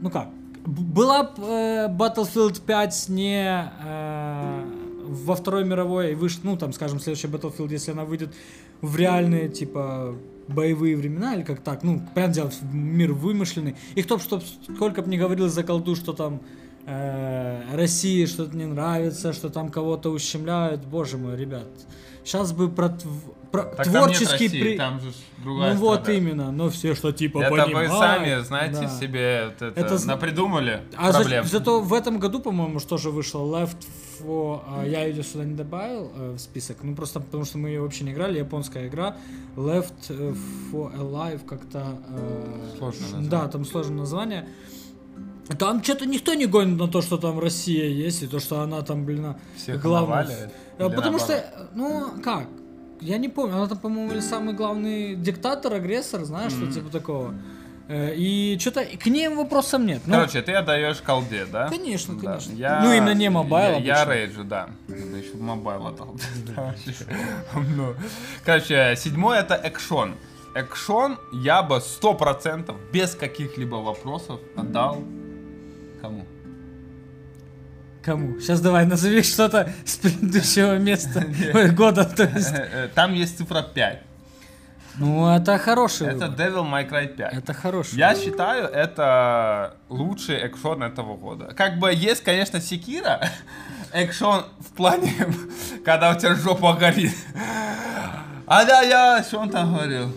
ну как, была э, Battlefield 5 не э, во Второй мировой, и выш, ну там, скажем, следующий Battlefield, если она выйдет в реальные, типа, боевые времена, или как так, ну, понятное дело, мир вымышленный. И кто б, чтоб, сколько бы ни говорил за колду, что там э, России что-то не нравится, что там кого-то ущемляют, боже мой, ребят. Сейчас бы про, про Так там творческий России, при- там же другая ну вот страна. именно, но все, что типа Это вы понимают, сами, знаете, да. себе вот это, Это напридумали А за- зато в этом году, по-моему, что же вышло Left 4, а, я ее сюда не добавил э, в список, ну просто потому что мы ее вообще не играли, японская игра Left 4 Alive как-то... э, Сложное ш- название. Да, там сложное название. Там что-то никто не гонит на то, что там Россия есть, и то, что она там, блин, Всех главная. наваливает? Э, Потому что, ну, как? Я не помню, она там, по-моему, или самый главный диктатор, агрессор, знаешь, что типа такого. Э, И что-то к ним вопросов нет. Ну, Короче, ты отдаешь колде, да? Конечно, Да. конечно. Я- Ну, именно не Mobile Я, я рейджу, да. Надо еще Mobile отдал. Да. Ну, Короче, седьмой это экшон. Экшон я бы сто процентов без каких-либо вопросов отдал? Кому? Сейчас давай назови что-то с предыдущего места года, то есть. Э, э, Там есть цифра 5. Ну, это хороший Это выбор. Devil May Cry 5. Это хороший Я выбор. считаю, это лучший экшон этого года. Как бы есть, конечно, Секира, экшон в плане, когда у тебя жопа горит. А да, я, что он там говорил?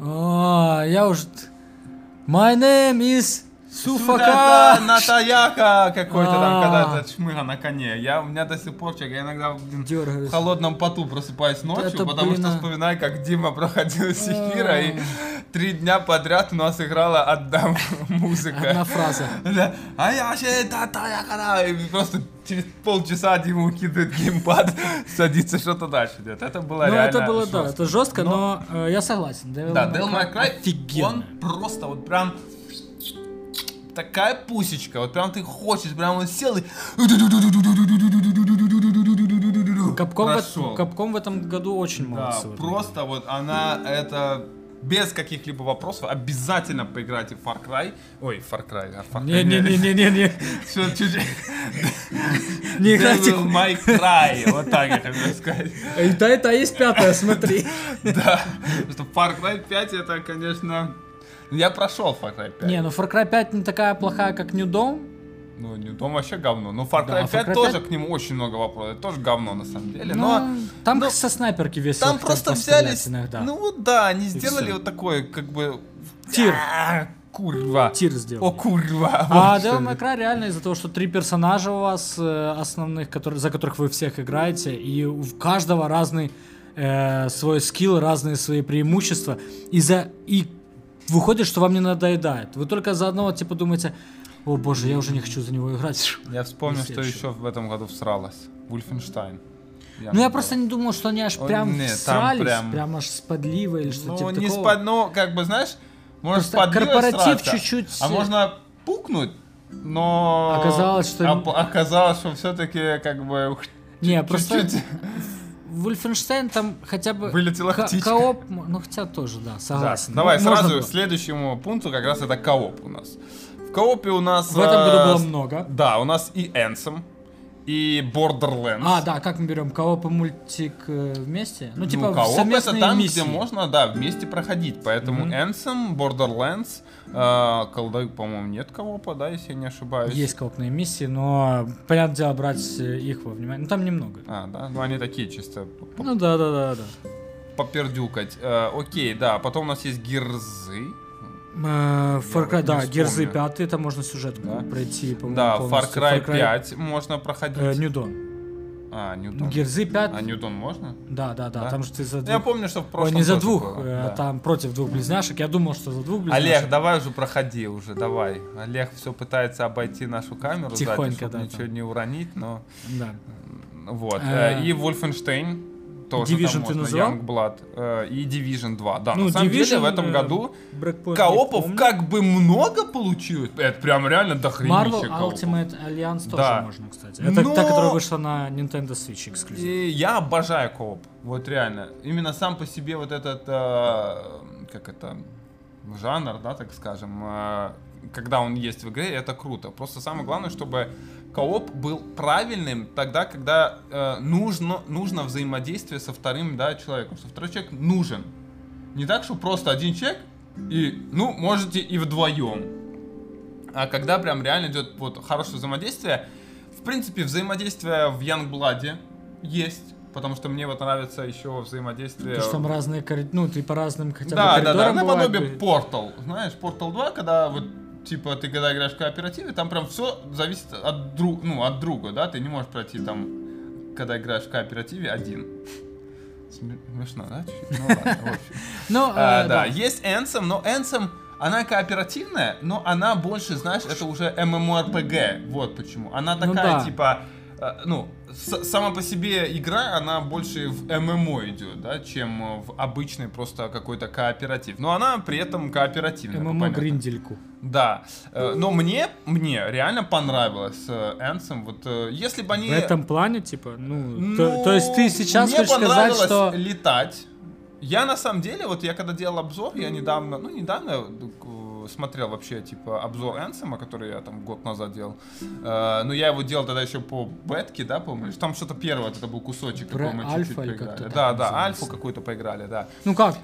А, я уже... My name is Суфака. Натаяка какой-то там, А. когда это чмыга на коне. Я, у меня до сих пор, чек, я иногда блин, в холодном поту просыпаюсь ночью, потому что а. вспоминаю, как Дима проходил Секира, и А. три дня подряд у нас играла одна музыка. Одна фраза. Да. А я же Натаяка, и просто через полчаса Дима укидывает геймпад, садится что-то дальше делать. Это было Ну, реально это было, да, это жестко, но э, я согласен. Devil Да, Devil May Cry, он просто вот прям такая пусечка, вот прям ты хочешь, прям он сел и... Капком, в. Капком в этом году очень молодцы. просто вот она это без каких-либо вопросов обязательно поиграйте в Far Cry. Ой, Far Cry, да, Far Cry. Не-не-не-не-не. Всё, чуть-чуть. Не играйте. Devil May Cry, вот так я хотел сказать. И та, и та есть пятая, смотри. Да, что Far Cry 5 это, конечно... Я прошел Far Cry 5. Не, ну Far Cry 5 не такая плохая, как New Dawn. Ну, не дом вообще говно. Но Far Да, Cry Far 5 Cry тоже 5 к нему очень много вопросов. Это тоже говно на самом деле. Но Но там ну, со снайперки весело там просто взялись. иногда. Ну вот да, они сделали вот такой, как бы. Тир. А, Курва. Тир сделал. О, курва. А Вот Devil May. Cry реально из-за того, что три персонажа у вас э, основных, которые, за которых вы всех играете, и у каждого разный э, свой скилл, разные свои преимущества, и, за, и выходит, что вам не надоедает. Вы только за одного типа думаете, о боже, я уже не хочу за него играть. Я вспомнил, что еще в этом году всралась. Вульфенштайн. Ну я просто не думал, что они аж прям нет, там всрались, прям- прям... аж с подливой или что Ну, типа не такого. спад... ну, как бы, знаешь, можно Просто сподливой корпоратив чуть-чуть, А можно пукнуть, но... Оказалось, что- оп- Оказалось, что все-таки, как бы, Не, просто Вульфенштейн там хотя бы... Вылетела ко- птичка. Кооп, ну хотя тоже, да, Да, согласен. давай Ну, можно сразу было. к следующему пункту, как раз это кооп у нас. В коопе у нас... В этом году э, было много. Да, у нас и Энсом, и Borderlands. А, да, как мы берем кооп и мультик э, вместе? Ну, типа ну, кооп это там, миссии. где можно, да, вместе проходить. Поэтому Мгм. Энсом, Borderlands, э, колдой, по-моему, нет коопа, да, если я не ошибаюсь. Есть коопные миссии, но, понятное дело, брать э, их во внимание. Ну, там немного. А, да, ну они такие чисто Ну, да, да, да, да. попердюкать. Э, окей, да, потом у нас есть Гирзы. Э, Far Cry, да, Герзы вспомню. 5, там можно сюжет Да. пройти, по-моему, Да, Far полностью. Cry 5 можно проходить. э, Ньюдон. А, Ньютон. Герзы 5, А Ньютон можно? да, да, да, Да? там же ты за Я двух... помню, что в Ой, прошлом не за двух, было, э, да. там против двух близняшек. Я думал, что за двух близняшек. Олег, давай уже проходи уже, давай. Олег все пытается обойти нашу камеру сзади, Тихонько, чтобы да, ничего там. не уронить, но Да. вот. Э, Э, И Wolfenstein тоже Division там ты можно, называл? Youngblood. Э, И Division 2, да. Ну, На самом деле Division, в этом э, году Breakpoint коопов как бы много получилось. Это прям реально Marvel дохренище коопов. Ultimate Alliance тоже Да. можно, кстати. Это Но- та, которая вышла на Nintendo Switch эксклюзив. И я обожаю кооп. Вот реально. Именно сам по себе вот этот, э, как это, жанр, да, так скажем, э, когда он есть в игре, это круто. Просто самое главное, чтобы кооп был правильным тогда, когда э, нужно, нужно взаимодействие со вторым, да, человеком. Что второй человек нужен. Не так, что просто один человек, и, ну, можете и вдвоем. А когда прям реально идет вот хорошее взаимодействие, в принципе, взаимодействие в Youngblood есть, потому что мне вот нравится еще взаимодействие... Потому что там разные коридоры, ну, ты по разным хотя бы да, да, да, наподобие Portal. Знаешь, Portal 2, когда вот типа ты когда играешь в кооперативе, там прям все зависит от друг, ну, от друга, да, ты не можешь пройти там, когда играешь в кооперативе один. Сме- Смешно, да? Ну ладно, в общем. Ну, А, э, да, есть Ansem, но Ansem, она кооперативная, но она больше, знаешь, это уже MMORPG, вот почему. Она Ну такая, типа, э, ну, сама по себе игра, она больше в ММО идет, да, чем в обычный просто какой-то кооператив. Но она при этом кооперативная. ММО. Гриндельку. Да, Э, но мне, мне реально понравилось э, Ansem. Вот э, если бы они... В этом плане, типа, ну, Ну, то, то есть ты сейчас мне хочешь сказать, что... летать. Я на самом деле, вот я когда делал обзор, я недавно, ну недавно э, смотрел вообще типа обзор Энсема, который я там год назад делал. Э, но я его делал тогда еще по бетке, да, помнишь? Там что-то первое, это был кусочек, Про мы чуть-чуть поиграли. Да, да, альфу какую-то поиграли, да. Ну как?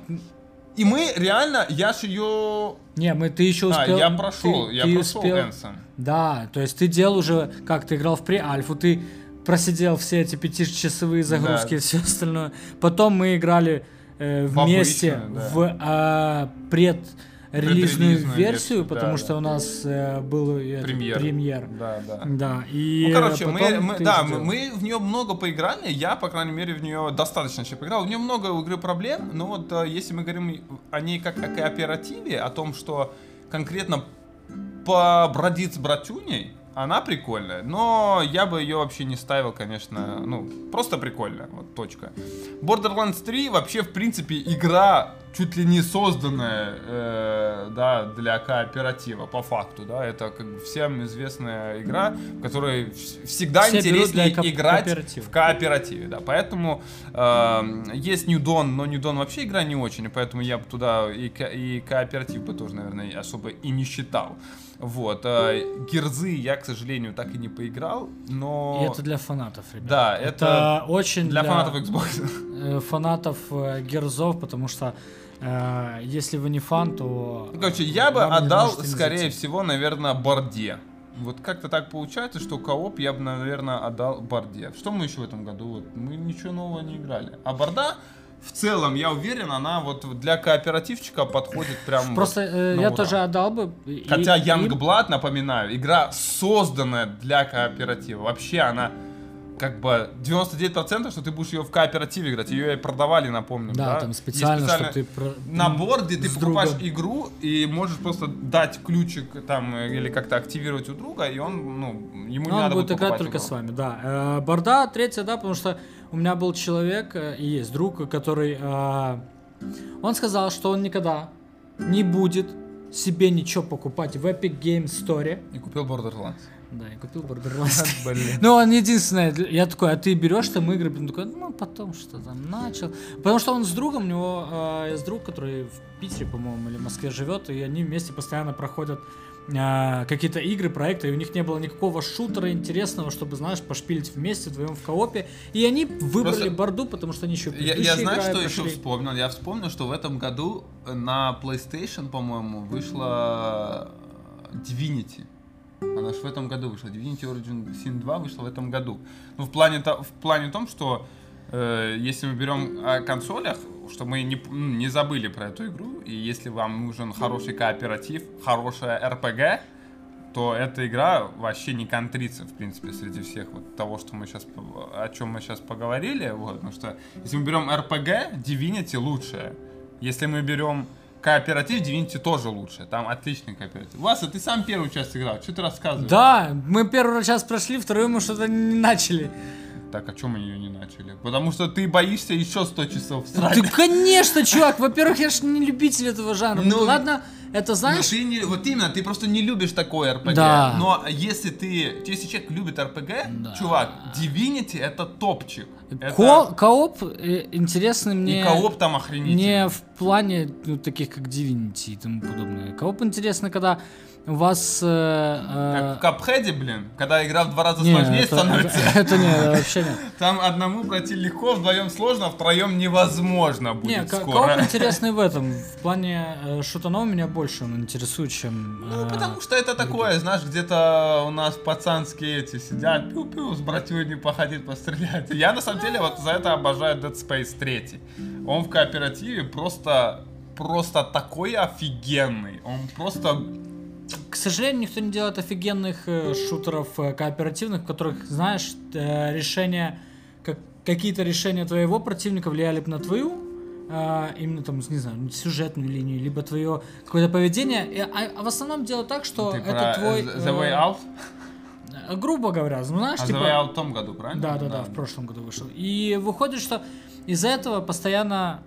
И мы реально, я ж ее... Не, мы, ты еще А, успел... я прошел, ты- я ты прошел успел- Энсем. Да, то есть ты делал уже, как ты играл в pre-альфу, ты просидел все эти пятичасовые загрузки Да. и все остальное. Потом мы играли э, В вместе обычную, да. в а, предрелизную Предрелизную версию, версию, потому да, что да. у нас э, был Премьер. премьер. Да, да. Да, и Ну, короче, э, мы, мы- да, мы, мы в нее много поиграли. Я, по крайней мере, в нее достаточно еще поиграл. У нее много у игры проблем, но вот э, если мы говорим о ней как о кооперативе, о том, что конкретно побродить с братюней, она прикольная. Но я бы ее вообще не ставил, конечно, ну, просто прикольно, вот точка. Borderlands 3 вообще, в принципе, игра чуть ли не созданная, э, да, для кооператива, по факту, да, это как бы всем известная игра, в которой вс- всегда Все интереснее ко- играть кооператива. в кооперативе, да, поэтому э, есть New Dawn, но New Dawn вообще игра не очень, и поэтому я бы туда и, ко- и кооператив бы тоже, наверное, особо и не считал. Вот, э, Герзы я, к сожалению, так и не поиграл, но... И это для фанатов, ребят. Да, это очень для фанатов Xbox. э, фанатов э, Герзов, потому что э, если вы не фан, то... Ну, Короче, я бы отдал, скорее зайти. всего, наверное, Борде. Вот как-то так получается, что кооп я бы, наверное, отдал Борде. Что мы еще в этом году? Вот, мы ничего нового не играли. А Борда, в целом, я уверен, она вот для кооперативчика подходит прям Просто вот э, я ура. тоже отдал бы. и- Хотя и- Youngblood, напоминаю, игра созданная для кооператива. Вообще она как бы 99% что ты будешь ее в кооперативе играть. Ее и продавали, напомню. Да, Да, там специально, специальный что ты... Набор, где ты покупаешь другом. игру и можешь просто дать ключик там э, или как-то активировать у друга, и он, ну, ему не Ну, он надо будет играть покупать только игру. с вами, да. Э, Борда третья, да, потому что у меня был человек э, и есть друг, который... он сказал, что он никогда не будет себе ничего покупать в Epic Games Store. И купил Borderlands. Да, я купил Borderlands. Блин. Ну, он единственное, я такой, а ты берешь там игры? Он такой, ну, потом что там начал. Потому что он с другом, у него э, есть друг, который в Питере, по-моему, или в Москве живет, и они вместе постоянно проходят э, какие-то игры, проекты, и у них не было никакого шутера интересного, чтобы, знаешь, пошпилить вместе вдвоем в коопе. И они выбрали Просто- борду, потому что они еще Я, я знаю, что еще прошли. вспомнил. Я вспомнил, что в этом году на PlayStation, по-моему, вышла Divinity. Она же в этом году вышла. Divinity Origin Sin 2 вышла в этом году. Ну, в плане, в плане том, что э, если мы берем о консолях, что мы не, м, не забыли про эту игру, и если вам нужен хороший кооператив, хорошая RPG, то эта игра вообще не контрится, в принципе, среди всех вот того, что мы сейчас, о чем мы сейчас поговорили, вот, потому что если мы берем RPG, Divinity лучшая. Если мы берем кооператив, Divinity тоже лучше. Там отличный кооператив. Васа, ты сам первую часть играл, что ты рассказываешь? Да, мы первый час прошли, второй мы что-то не начали. Так, а чем мы ее не начали? Потому что ты боишься еще 100 часов Да, срать. конечно, чувак, во-первых, я ж не любитель этого жанра. Ну, Ну, ладно, это знаешь... ты не, вот именно, ты просто не любишь такое RPG. Да. Но если ты, если человек любит RPG, Да. чувак, Divinity это топчик. Это- Ко- кооп э, интересный И мне кооп там охренительный. не в плане ну, таких как Divinity и тому подобное. Кооп интересно, когда у вас... э, Как э, в Cuphead е, блин, когда игра в два раза не, сложнее это, становится. это- это не, вообще нет. Там одному пройти легко, вдвоем сложно, а втроем невозможно Не, будет ко- скоро. кооп интересный в этом. В плане э, шутанов меня больше он интересует, чем... Ну, э, потому что это такое, знаешь, где-то у нас пацанские эти сидят, пиу-пиу, с братьями походить, пострелять. Я, на самом деле, вот за это обожаю Dead Space 3. Он в кооперативе просто, просто такой офигенный. Он просто... К сожалению, никто не делает офигенных э, шутеров э, кооперативных, в которых, знаешь, э, решения, как, какие-то решения твоего противника влияли бы на твою, именно там, не знаю, сюжетную линию, либо твое какое-то поведение. А, а в основном дело так, что Ты это твой... The Way Out? грубо говоря, ну знаешь, А типа... The Way Out в том году, правильно? Да, да, да, в прошлом году вышел. И выходит, что из-за этого постоянно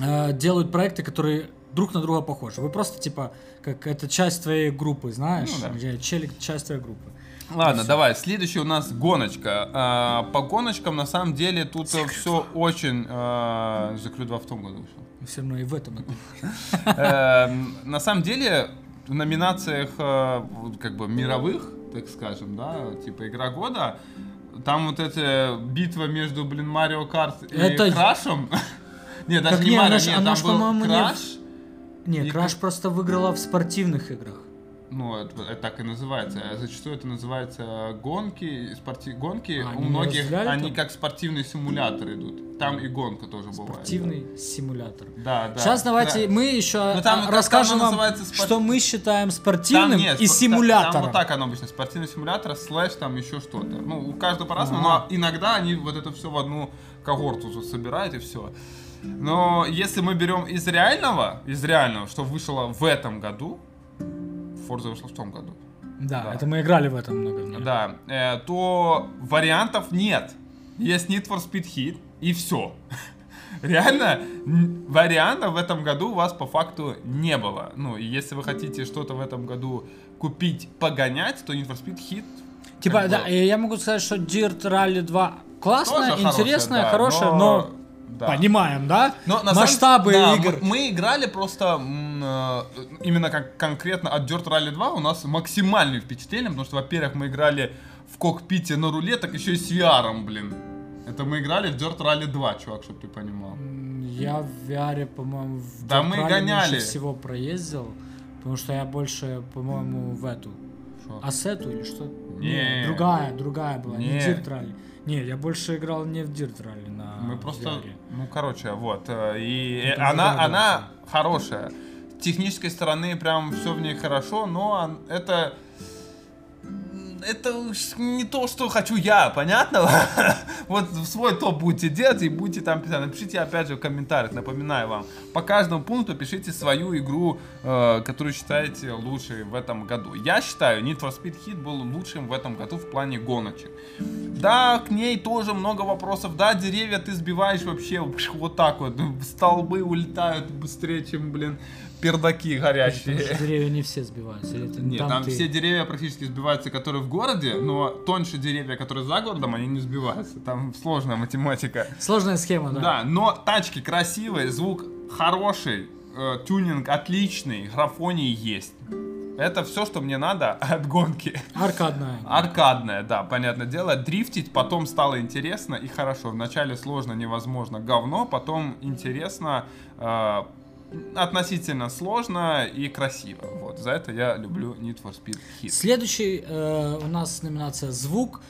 э, делают проекты, которые друг на друга похожи. Вы просто типа, как это часть твоей группы, знаешь? Ну да. Где челик часть твоей группы. Ладно, давай, следующий у нас гоночка. А, по гоночкам, на самом деле, тут все очень... а, The Crew 2 в том году вышел. Все равно и в этом это. Эм, На самом деле, в номинациях э, как бы мировых, так скажем, да, типа игра года, там вот эта битва между, блин, Марио Карт и Крашем. Нет, даже не Марио, нет, там был Краш. Не, И Краш как- просто выиграла в спортивных играх. Ну, это, это так и называется. А Зачастую это называется гонки, спорти... гонки. А, У многих они там? как спортивный симулятор идут. Там и гонка тоже бывает. Спортивный симулятор. Да, да. Сейчас давайте Да. мы еще Ну, там- там расскажем оно вам, спорт- что мы считаем Там спортивным нет, и симулятором. Там вот так оно обычно. Спортивный симулятор, слэш, там еще что-то. Ну, у каждого по-разному, Ага. но иногда они вот это все в одну когорту собирают и все. Но если мы берем из реального, из реального, что вышло в этом году, Forza вышла в том году, Да, Да. это мы играли в этом много. в него. да, э, то вариантов нет. Есть Need for Speed Hit и все. Реально, вариантов в этом году у вас по факту не было. Ну, и если вы хотите что-то в этом году купить, погонять, то Need for Speed Hit Типа, да, бы я могу сказать, что Dirt Rally 2 классная, тоже хорошая, интересная, да, хорошая, но, да. понимаем, да? Но на самом- Масштабы да, игр. Мы, мы играли просто э, именно как конкретно от Dirt Rally 2 у нас максимальные впечатления, потому что, во-первых, мы играли в кокпите на руле, так еще и с VR, блин. Это мы играли в Dirt Rally 2, чувак, чтобы ты понимал. Я в VR, по-моему, в Да Dirt мы Rally гоняли. меньше всего проездил, потому что я больше, по-моему, в эту, Шо? Ассету или что? Не. другая, другая была, не, Не. Dirt Rally. Не, я больше играл не в Dirt Rally на Мы просто, VR. Ну, короче, вот. э, И Ну, она, она хорошая. С технической стороны прям все в ней хорошо, но это... это не то, что хочу я, понятно? вот свой топ будете делать и будете там писать. Напишите опять же в комментариях, напоминаю вам. По каждому пункту пишите свою игру, э, которую считаете лучшей в этом году. Я считаю, Need for Speed Hit был лучшим в этом году в плане гоночек. Да, к ней тоже много вопросов. Да, деревья ты сбиваешь вообще вот так вот. Столбы улетают быстрее, чем, блин, пердаки горящие. Деревья не все сбиваются. Или Нет, там, там ты... все деревья практически сбиваются, которые в городе, но тоньше деревья, которые за городом, они не сбиваются. Там сложная математика. Сложная схема, да. Да, но тачки красивые, звук хороший, э, тюнинг отличный, графонии есть. Это все, что мне надо от гонки. Аркадная. Аркадная, да, понятное дело. Дрифтить потом стало интересно и хорошо. Вначале сложно, невозможно, говно, потом интересно, э, относительно сложно и красиво. Вот, за это я люблю Need for Speed Heat. Следующий э, у нас номинация «Звук».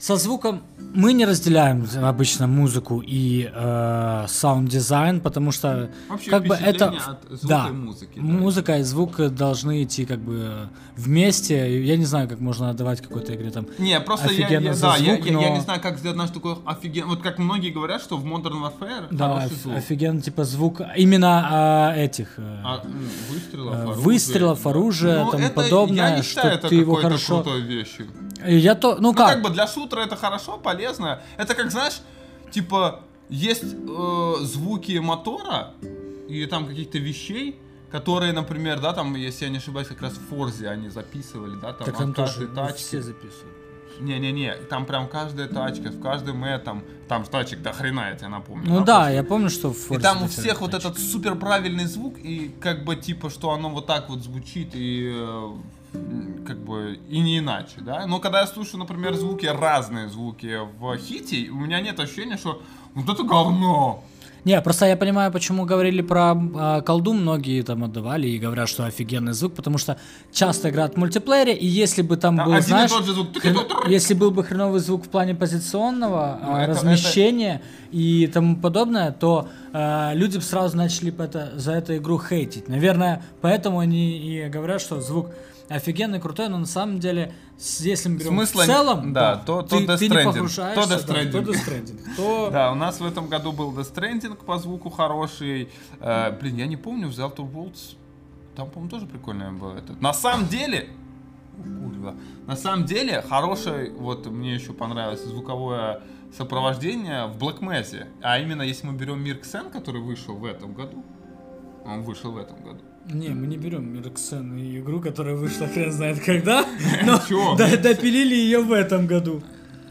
Со звуком мы не разделяем обычно музыку и э, саунд-дизайн, потому что Вообще как бы это от звука да, и музыки, да. музыка и звук должны идти как бы вместе. Я не знаю, как можно отдавать какой-то игре там. Не, просто я, я, да, звук, я, но... я, я не знаю, как сделать наш такой офиген. Вот как многие говорят, что в Modern Warfare да, оф- звук. офиген типа звук именно э, этих э, а, выстрелов, э, оружия, выстрелов, оружия, ну, это, подобное, я не что это ты его хорошо. Вещью. Я то, ну, ну как? как бы для шутера это хорошо, полезно. Это как, знаешь, типа, есть э, звуки мотора и там каких-то вещей, которые, например, да, там, если я не ошибаюсь, как раз в Форзе они записывали, да, там, так там тоже тачки. все записывают. Не-не-не, там прям каждая тачка, в каждом этом, там тачек до хрена, я тебе напомню. Ну да, я помню, что в И там у всех вот этот супер правильный звук, и как бы типа, что оно вот так вот звучит, и э, как бы и не иначе, да. Но когда я слушаю, например, звуки, разные звуки в хите, у меня нет ощущения, что вот это говно. Не, просто я понимаю, почему говорили про э, колду, многие там отдавали и говорят, что офигенный звук, потому что часто играют в мультиплеере, и если бы там А, был, знаешь, звук. хрен- если был бы хреновый звук в плане позиционного Ну, э, это- размещения и тому подобное, то э, люди бы сразу начали это, за эту игру хейтить. Наверное, поэтому они и говорят, что звук офигенный, крутой, но на самом деле, если мы берем Смысла в целом, да, то- то ты, Death ты не Stranding, погружаешься, то Death да, то Stranding. Death Stranding, то... Да, у нас в этом году был Death Stranding по звуку хороший. Э, блин, я не помню, в The Outer Worlds там, по-моему, тоже прикольный был этот. На самом деле, курва, на самом деле, хороший, вот мне еще понравилось звуковое сопровождение в Black Mesa. А именно, если мы берем Мир Ксен, который вышел в этом году, он вышел в этом году. Не, мы не берем Мироксен и игру, которая вышла хрен знает когда, но допилили ее в этом году.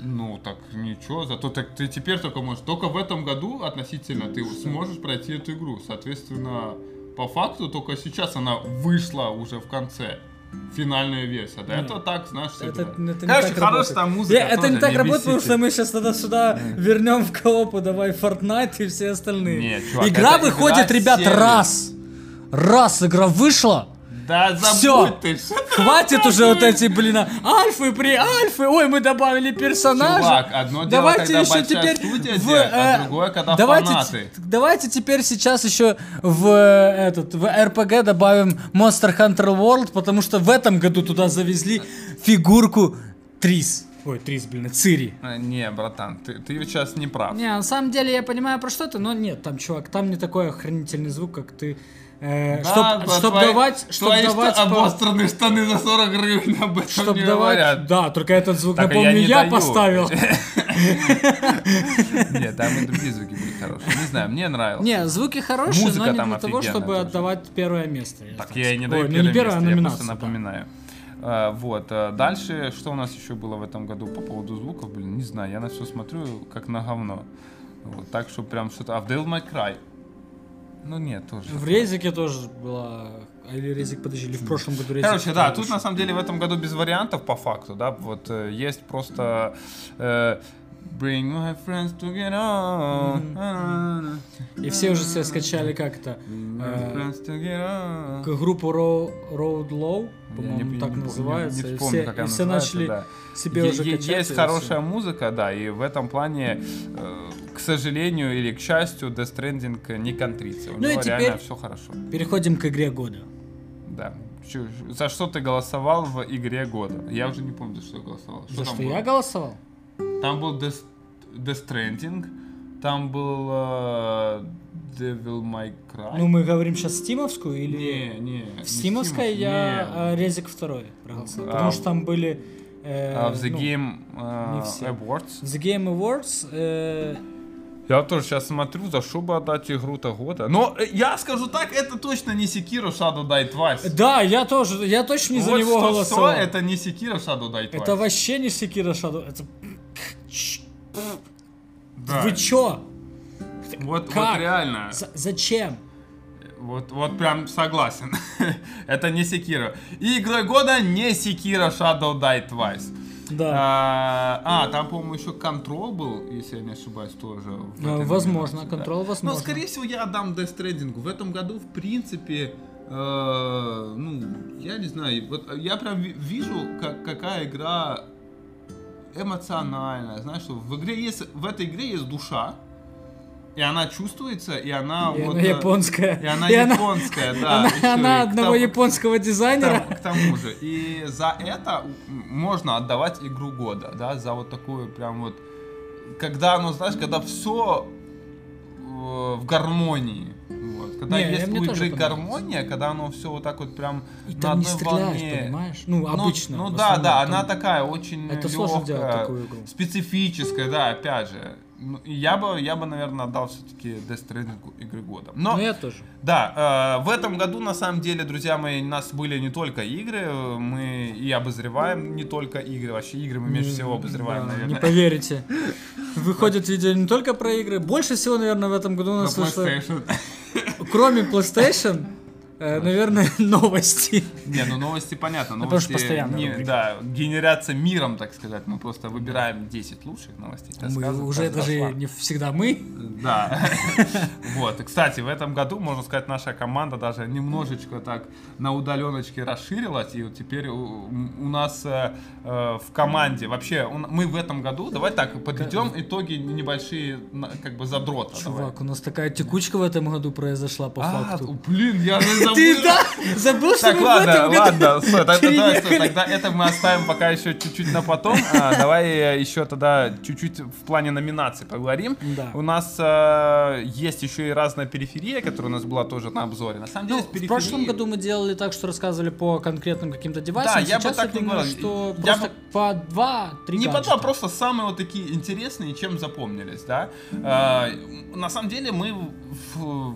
Ну, так ничего, зато так ты теперь только можешь, только в этом году относительно ты сможешь пройти эту игру. Соответственно, по факту только сейчас она вышла уже в конце. Финальная версия. До Нет. этого так, знаешь, все Это, это не так хорошая работает. там музыка. Я- это не так работает, потому что мы сейчас тогда сюда вернем в коопу, давай Fortnite и все остальные. Нет, чувак, игра это выходит, игра ребят, сервис. раз. Раз игра вышла, Да забудь ты. что ты хватит уже вот эти, блин, альфы, при альфы, ой, мы добавили персонажа. Чувак, одно дело, Давайте когда еще теперь студия в, делает, а э, другое, когда давайте, фанаты. давайте теперь сейчас еще в э, этот в RPG добавим Monster Hunter World, потому что в этом году туда завезли фигурку Трис. Ой, Трис, блин, Цири. А, Не, братан, ты, ты сейчас не прав. Не, на самом деле я понимаю про что ты, но нет, там, чувак, там не такой охранительный звук, как ты. Э, чтоб, Да, чтоб твои- давать, чтоб твои давать, по- обосранные штаны за 40 гривен об этом чтоб не давать, говорят. да, только этот звук, Так, а напомню, я не я, даю. поставил. Нет, там и другие звуки были хорошие. Не знаю, мне нравилось. Не, звуки хорошие, Музыка но не там для того, чтобы тоже. отдавать первое место. Так я и не даю Ой, ну, первое не первое, а место, я просто напоминаю. А, вот, а, дальше, что у нас еще было в этом году по поводу звуков, блин, не знаю, я на все смотрю как на говно. Вот, так что прям что-то... А в Devil May Cry? Ну нет, тоже. В Резике тоже была... а Или Резик, подожди, или в прошлом году Резик. Короче, да, тут на самом деле в этом году без вариантов по факту, да, вот э, есть просто э, Bring my friends to get on. И все уже себе скачали как это... Bring my э, группу Ro- Road Low, по-моему, так не называется. Не, и вспомню, все, как и начали да. себе Е- уже качать. Есть и хорошая музыка, да, и в этом плане, э, к сожалению или к счастью, Death Stranding не контрится. У Ну и него теперь- реально все хорошо. Переходим к игре года. Да. за что ты голосовал в игре года? Я уже не помню, за что я голосовал. За что было? я голосовал? Там был Death, Death Stranding, там был э, Devil May Cry. Ну, мы говорим сейчас стимовскую или... не, не. не В Стимовской Steam, я не. э, Резик 2 проголосовал. А, Потому что там были... э, А в The ну, Game все. Awards. в The Game Awards э, Я тоже сейчас смотрю, за что бы отдать игру-то года. Но э, я скажу так, это точно не Sekiro Shadow Die Twice. Да, я тоже, я точно не за Вот него что, голосовал. что, это не Sekiro Shadow Die Twice. Это вообще не Sekiro Shadow. Это... Да. Вы чё? Вот, вот Как? реально. За- зачем? Вот, вот прям согласен. это не Sekiro. И игрой года не Sekiro Shadow Die Twice. Да. А, а, там, по-моему, еще Control был, если я не ошибаюсь, тоже. в этой возможно, номинации, да. Control возможно. Но, скорее всего, я отдам Death Stranding. В этом году, в принципе, э, ну, я не знаю, вот я прям ви- вижу, как, какая игра эмоциональная, знаешь, что в игре есть, в этой игре есть душа, и она чувствуется, и она И вот... она э, японская. И она И она- японская, да. она еще она к одного тому- японского к дизайнера. тому, к тому же. И за это можно отдавать игру года, да, за вот такую прям вот, когда, ну знаешь, когда все в гармонии. Вот. Когда Не, есть у игры гармония, когда оно все вот так вот прям И на там не одной стреляешь, волне. понимаешь? Ну, Ну, обычно. Ну в да, да, там она такая очень Это легкая, такую игру. специфическая, да, опять же. Ну, я бы, я бы, наверное, отдал все-таки Death Stranding игры года. Но Ну, я тоже. да, э, в этом году, на самом деле, друзья мои, у нас были не только игры, мы и обозреваем не только игры, вообще игры мы меньше всего обозреваем, Да, наверное. Не поверите. Выходят видео не только про игры. Больше всего, наверное, в этом году у На нас вышло, кроме PlayStation, э, наверное, новости. Не, ну новости понятно. Ну, потому Новости, что постоянно не- да, генерация миром, так сказать. Мы просто выбираем 10 лучших новостей. Мы уже даже не всегда мы. Да. Вот. И, кстати, в этом году, можно сказать, наша команда даже немножечко так на удаленочке расширилась. И вот теперь у, у нас э, э, в команде вообще у- мы в этом году, давай так, подведем итоги небольшие, как бы задрота. давай. Чувак, у нас такая текучка в этом году произошла по А, факту. блин, я же забыл. Ты да? Забыл, что Так, ладно, ладно, стой, тогда, переехали? тогда это мы оставим пока еще чуть-чуть на потом. А, давай э, еще тогда чуть-чуть в плане номинаций поговорим. Да. У нас э, есть еще и разная периферия, которая у нас была тоже на обзоре. На самом деле, Ну, с в периферии- прошлом году мы делали так, что рассказывали по конкретным каким-то девайсам. Да, я бы так не думаю, говорил. что Я просто бы- по два-три Не по гаджета. два, просто самые вот такие интересные, чем запомнились, да. Э, на самом деле мы,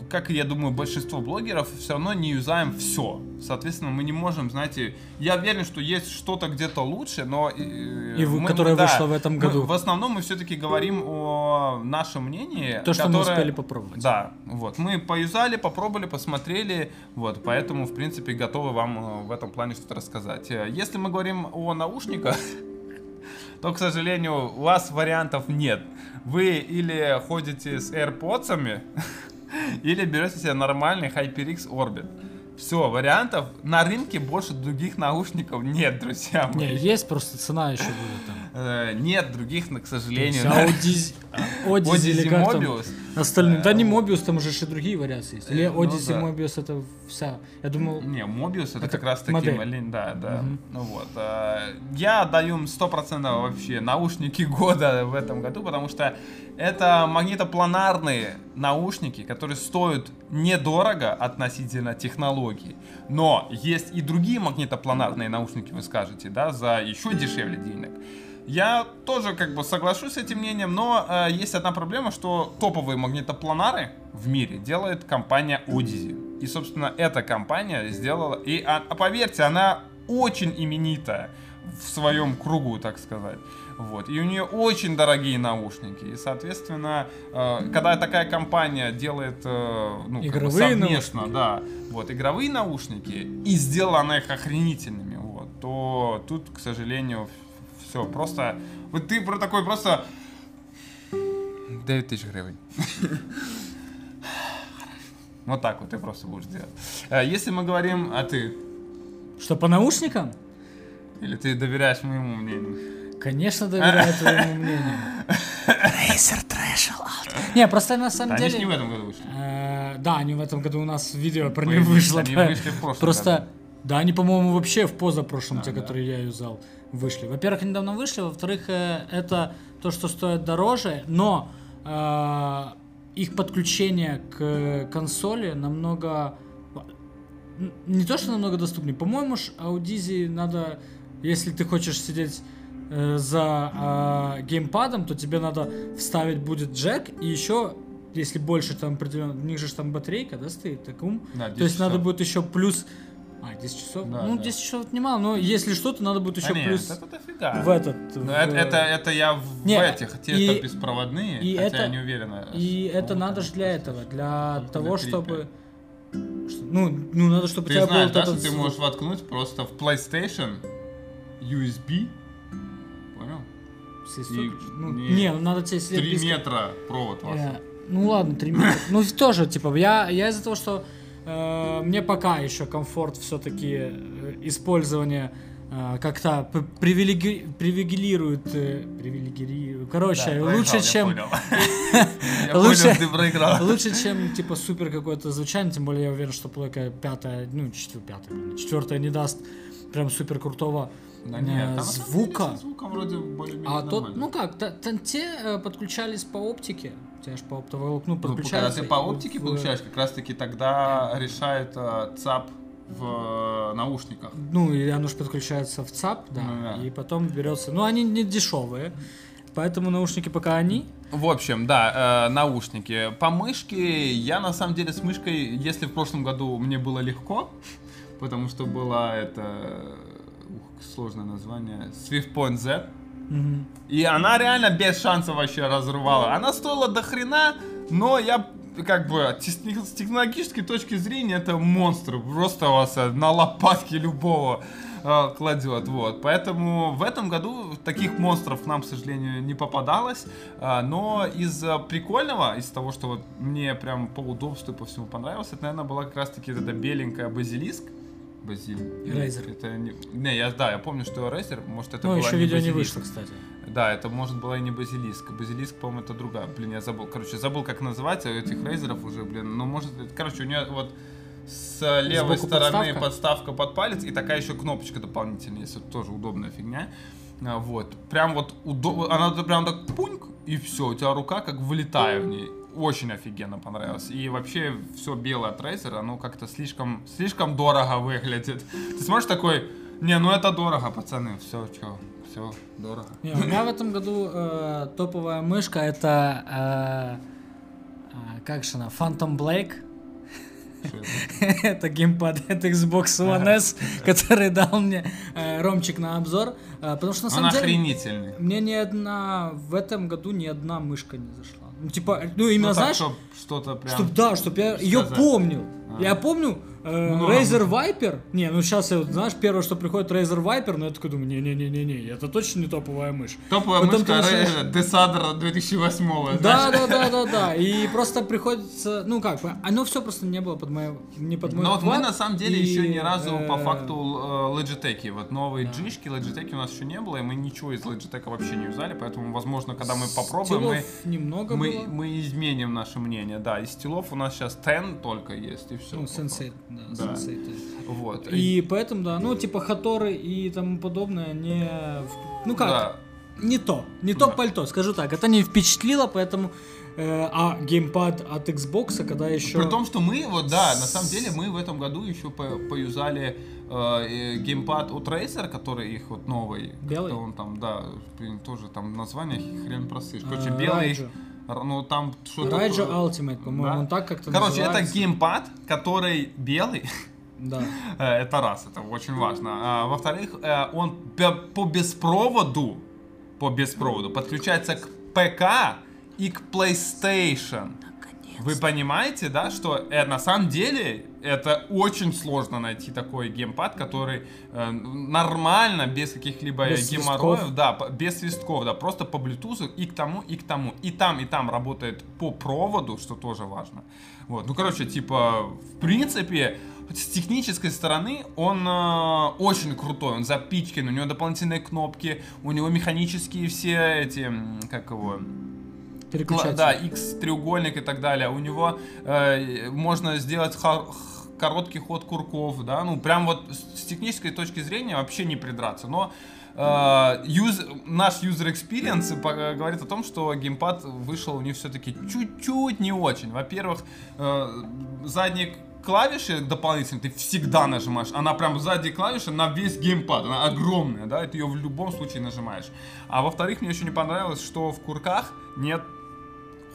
как я думаю, большинство блогеров, все равно не юзаем все. Соответственно, мы не можем, знаете, я уверен, что есть что-то где-то лучше, но... э, И мы- которое мы, да, вышло в этом мы году. в основном мы все-таки говорим о нашем мнении. То, что мы которое- успели попробовать. Да, вот. Мы поюзали, попробовали, посмотрели, вот, поэтому, в принципе, готовы вам э, в этом плане что-то рассказать. Э, Если мы говорим о наушниках, то, к сожалению, у вас вариантов нет. Вы или ходите с AirPods, или берете себе нормальный HyperX Orbit. Все, вариантов на рынке больше других наушников нет, друзья мои. Не, есть просто цена еще будет там. Э, Нет других, к сожалению. Odyssey как там Mobius. Остальные. Да не Э, Mobius, там уже и другие вариации есть. Или Э, ну Odyssey да. Mobius это вся. Я думал, Не, Mobius это, как раз таки да, да. Ну вот. э, Я даю им 100% вообще наушники года в этом году, потому что это магнитопланарные наушники, которые стоят недорого относительно технологий. Но есть и другие магнитопланарные наушники, вы скажете, да, за еще дешевле денег. Я тоже как бы соглашусь с этим мнением, но э, есть одна проблема, что топовые магнитопланары в мире делает компания Odyssey. И, собственно, эта компания сделала... И, а, а поверьте, она очень именитая в своем кругу, так сказать. Вот. И у нее очень дорогие наушники. И, соответственно, э, когда такая компания делает э, ну, как бы Игровые совместно, да, вот, игровые наушники, и сделала она их охренительными, вот, то тут, к сожалению, все, просто... Вот ты про такой просто... 9 тысяч гривен. Вот так вот ты просто будешь делать. Э, Если мы говорим, а ты? что по наушникам? Или ты доверяешь моему мнению? Конечно, доверяю твоему мнению. Razer Threshold. Не, просто на самом Да, они ж не в деле... этом году вышли. э, Да, они в этом году у нас видео про них вышло. они да. вышли в прошлом Просто году. Да, они, по-моему, вообще в позапрошлом, А, те, да. которые я юзал, вышли. Во-первых, недавно вышли, во-вторых, э, это то, что стоит дороже, но э, их подключение к консоли намного... Не то, что намного доступнее. По-моему, Audisi надо, если ты хочешь сидеть э, за э, геймпадом, то тебе надо вставить будет джек и еще если больше там определенно, у них же там батарейка, да, стоит, так ум. Да, То 10 есть надо часов. будет еще плюс... А, 10 часов? Да, ну, да. 10 часов это немало, но если что-то, надо будет А еще нет, плюс это дофига. в этот... В- это, это, это я в Не, этих, те, и- что беспроводные, и хотя это- я не уверен. И это надо же для этого, для Для того, крипа. чтобы... что- ну, ну, надо, чтобы у Ты тебя знаешь, был да, этот ты можешь воткнуть просто в PlayStation USB, понял? И-. Ну, не- не, ну, надо тебе сидеть 3 близко. метра провод Э, ваш. Ну ладно, 3 метра. Ну тоже, типа, я, я из-за того, что э, мне пока еще комфорт все-таки использования э, как-то привилеги- привилегирует, э, привилегирует, короче, Да, проиграл, лучше, я чем. Я Лучше- понял, ты проиграл. лучше, чем, типа, супер какое-то звучание, тем более я уверен, что плойка пятая, ну, четвертая, пятая, четвертая не даст прям супер крутого Да э, нет, там самом деле звука. со звуком вроде более-менее А тот, ну как, та- та- те э, подключались по оптике, у тебя же по оптовой волокну Ну, когда подключаются. ты по оптике в- получаешь, как раз таки тогда решает э, ЦАП в э, наушниках. Ну, и оно же подключается в ЦАП, да, Ну да. и потом берется. Ну, они не дешевые, поэтому наушники пока они. В общем, да, э, наушники. По мышке я на самом деле с мышкой, если в прошлом году мне было легко, потому что была это сложное название Swift Point Z, Мгм. и она реально без шансов вообще разрывала. Она стоила до хрена, но я как бы с технологической точки зрения это монстр. Просто вас э, на лопатки любого э, кладет. Вот. Поэтому в этом году таких монстров нам, к сожалению, не попадалось. А, но из э, прикольного, из того, что вот мне прям по удобству и по всему понравилось, это, наверное, была как раз-таки эта беленькая базилиск. Базил. Razer. Это не... не, я да, я помню, что Razer, может это Ну, была еще не видео не базилиск. вышло, кстати. Да, это может была и не базилиск. Базилиск, по-моему, это другая. Блин, я забыл. Короче, забыл, как называть у этих рейзеров уже, блин. Ну, может, короче, у нее вот с левой Сбоку стороны подставка? подставка? под палец и такая еще кнопочка дополнительная, если тоже удобная фигня. А, Вот. Прям вот удобно. Она прям так пуньк, и все, у тебя рука как вылетая в ней. Очень офигенно понравилось. И вообще все белое от Razer, оно как-то слишком, слишком дорого выглядит. Ты смотришь такой, не, ну это дорого, пацаны, все, что, все, дорого. Не, у меня в этом году э, топовая мышка это э, э, как же она, Phantom Blake. Это? геймпад от Xbox One S, который дал мне э, Ромчик на обзор. Э, потому что на самом деле охренительный. мне ни одна в этом году ни одна мышка не зашла. Типа, ну именно Ну, так, знаешь, чтоб что-то прям... Чтоб, да, чтоб я ее сказать. помнил. А. Я помню Ну, Razer Viper. Не, ну сейчас я, вот, знаешь, первое, что приходит Razer Viper, но я такой думаю, не-не-не-не-не, это точно не топовая мышь. Топовая Потом мышка начинаешь- Десадра 2008 Да, да, да, да, да. И просто приходится, ну как, оно все просто не было под мое, не под мой Но вот мы на самом деле еще ни разу по э, факту э, Logitech. Вот новые джишки Logitech у нас еще не было, и мы ничего из Logitech вообще не взяли, поэтому, возможно, когда мы попробуем, мы, немного мы, мы изменим наше мнение. Да, из стилов у нас сейчас Ten только есть, и все. Ну, сенсей, да. Вот. И поэтому, да, ну, типа Хаторы и тому подобное не... Ну как, Да. не то, не то Да. пальто, скажу так. Это не впечатлило, поэтому... э, а геймпад от Xbox, когда еще... При том, что мы, вот да, на самом деле мы в этом году еще по- поюзали э, геймпад от Razer, который их вот новый. Белый? Он там, да, блин, тоже там название хрен просышь. Короче, Э, белый. Raija. Ну там что-то... Э, Ultimate, по-моему, да. он так как-то Короче, это называется. геймпад, который белый. Да. Э, Это раз, это очень важно. А, Во-вторых, э, он по беспроводу, по беспроводу подключается к ПК и к PlayStation. Вы понимаете, да, что э, на самом деле это очень сложно найти такой геймпад, который э, нормально, без каких-либо Без геморроев, свистков. да, без свистков, да, просто по Bluetooth и к тому, и к тому. И там, и там работает по проводу, что тоже важно. Вот, ну, короче, типа, в принципе, с технической стороны он э, очень крутой, он запичкан, у него дополнительные кнопки, у него механические все эти, как его, Переключатель. Да, X треугольник и так далее. У него э, можно сделать короткий ход курков, да, ну прям вот с технической точки зрения вообще не придраться, но э, юз- наш user experience по- говорит о том, что геймпад вышел у них все-таки чуть-чуть не очень. Во-первых, э, задние клавиши дополнительные ты всегда нажимаешь. Она прям сзади клавиши на весь геймпад. Она огромная, да, и ты ее в любом случае нажимаешь. А во-вторых, мне еще не понравилось, что в курках нет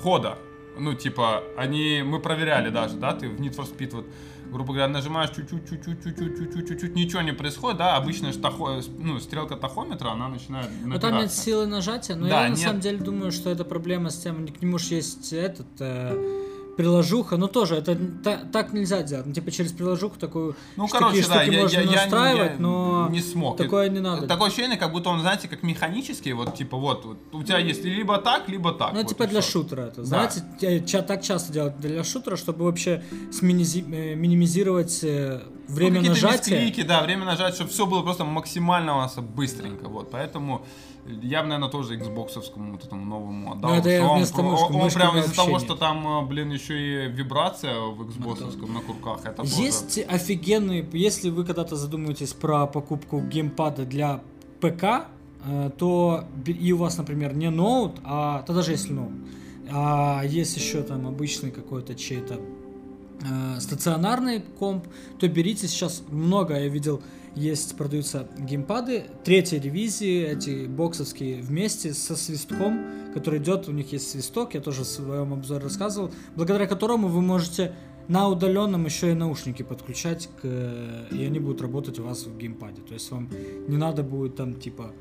хода. Ну, типа, они, мы проверяли даже, да, ты в Need for Speed вот, грубо говоря, нажимаешь чуть-чуть, чуть-чуть, чуть-чуть, чуть-чуть, чуть-чуть, ничего не происходит, да, обычная ж тахо- ну, стрелка тахометра, она начинает Ну там нет силы нажатия, но Да, я на нет. самом деле думаю, что это проблема с тем, к нему же есть этот э, приложуха, но тоже это та- так нельзя делать. Ну, типа через приложуху такую Ну, короче, такие да, штуки я, можно я- я настраивать, я но не смог. такое не надо. Такое ощущение, как будто он, знаете, как механический, вот, типа, вот, вот у тебя есть либо так, либо так. Ну, вот, типа для всё. шутера это. Да. Знаете, те- ча- так часто делают для шутера, чтобы вообще э, минимизировать э, Ну, время какие-то нажатия. мисклики, да, время нажать, чтобы все было просто максимально у нас быстренько, вот, поэтому я наверное, тоже Xboxовскому вот этому новому отдал. Ну, это я он мышки, Он, он прям из-за того, что там, э, блин, еще и вибрация в Xboxовском на курках, это тоже- Есть офигенные, если вы когда-то задумаетесь про покупку геймпада для ПК, э, то и у вас, например, не ноут, а то даже если ноут, а есть еще там обычный какой-то чей-то э, стационарный комп, то берите сейчас много, я видел, есть, продаются геймпады третьей ревизии, эти боксовские вместе со свистком, который идет, у них есть свисток, я тоже в своем обзоре рассказывал, благодаря которому вы можете на удаленном еще и наушники подключать, к, и они будут работать у вас в геймпаде. То есть вам не надо будет там типа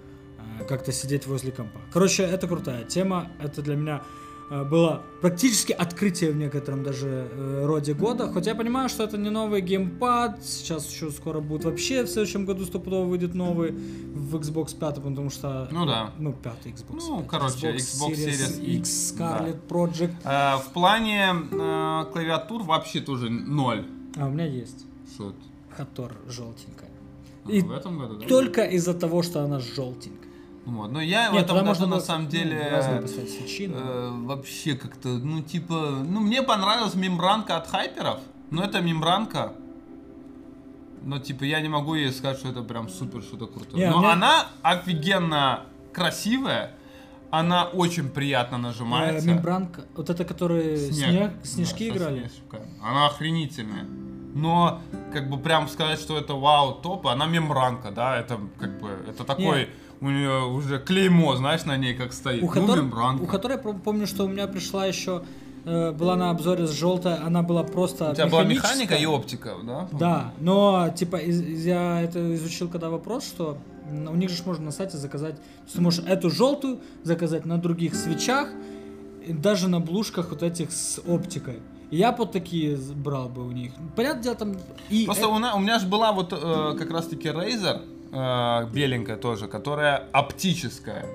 э, как-то сидеть возле компа. Короче, это крутая тема. Это для меня было практически открытие в некотором даже э, роде года. Хотя я понимаю, что это не новый геймпад. Сейчас еще скоро будет вообще в следующем году стопудово выйдет новый в Xbox 5, потому что... Ну да. Ну, пятый Xbox. Ну, 5, короче, Xbox Series X, X, Scarlet Project. Э, в плане э, клавиатур вообще тоже ноль. А у меня есть. Что? Хатор желтенькая. А, И в этом году, да? Только из-за того, что она желтенькая. Вот. Но я в Нет, этом тогда году можно на самом деле э, вообще как-то, ну типа, ну мне понравилась мембранка от хайперов, но это мембранка. Но типа я не могу ей сказать, что это прям супер что-то крутое. Не, но мне- она офигенно красивая, она очень приятно Э, нажимается. мембранка, вот это, которые Снег. снег, Да, снежки со играли. снежками. Она охренительная. Но, как бы прям сказать, что это вау, топ, она мембранка, да, это как бы, это такой, у нее уже клеймо, знаешь, на ней как стоит. У, ну, которой, мембранка. у которой пом- помню, что у меня пришла еще, э, была на обзоре с желтой, она была просто У тебя была механика и оптика, да? Да, но типа из- я это изучил когда вопрос, что у них же можно на сайте заказать, ты можешь эту желтую заказать на других свечах, и даже на блушках вот этих с оптикой. И я под такие брал бы у них. Понятное дело, там и Просто э- у, на- у меня же была вот э, как раз-таки Razer, э, беленькая тоже, которая оптическая.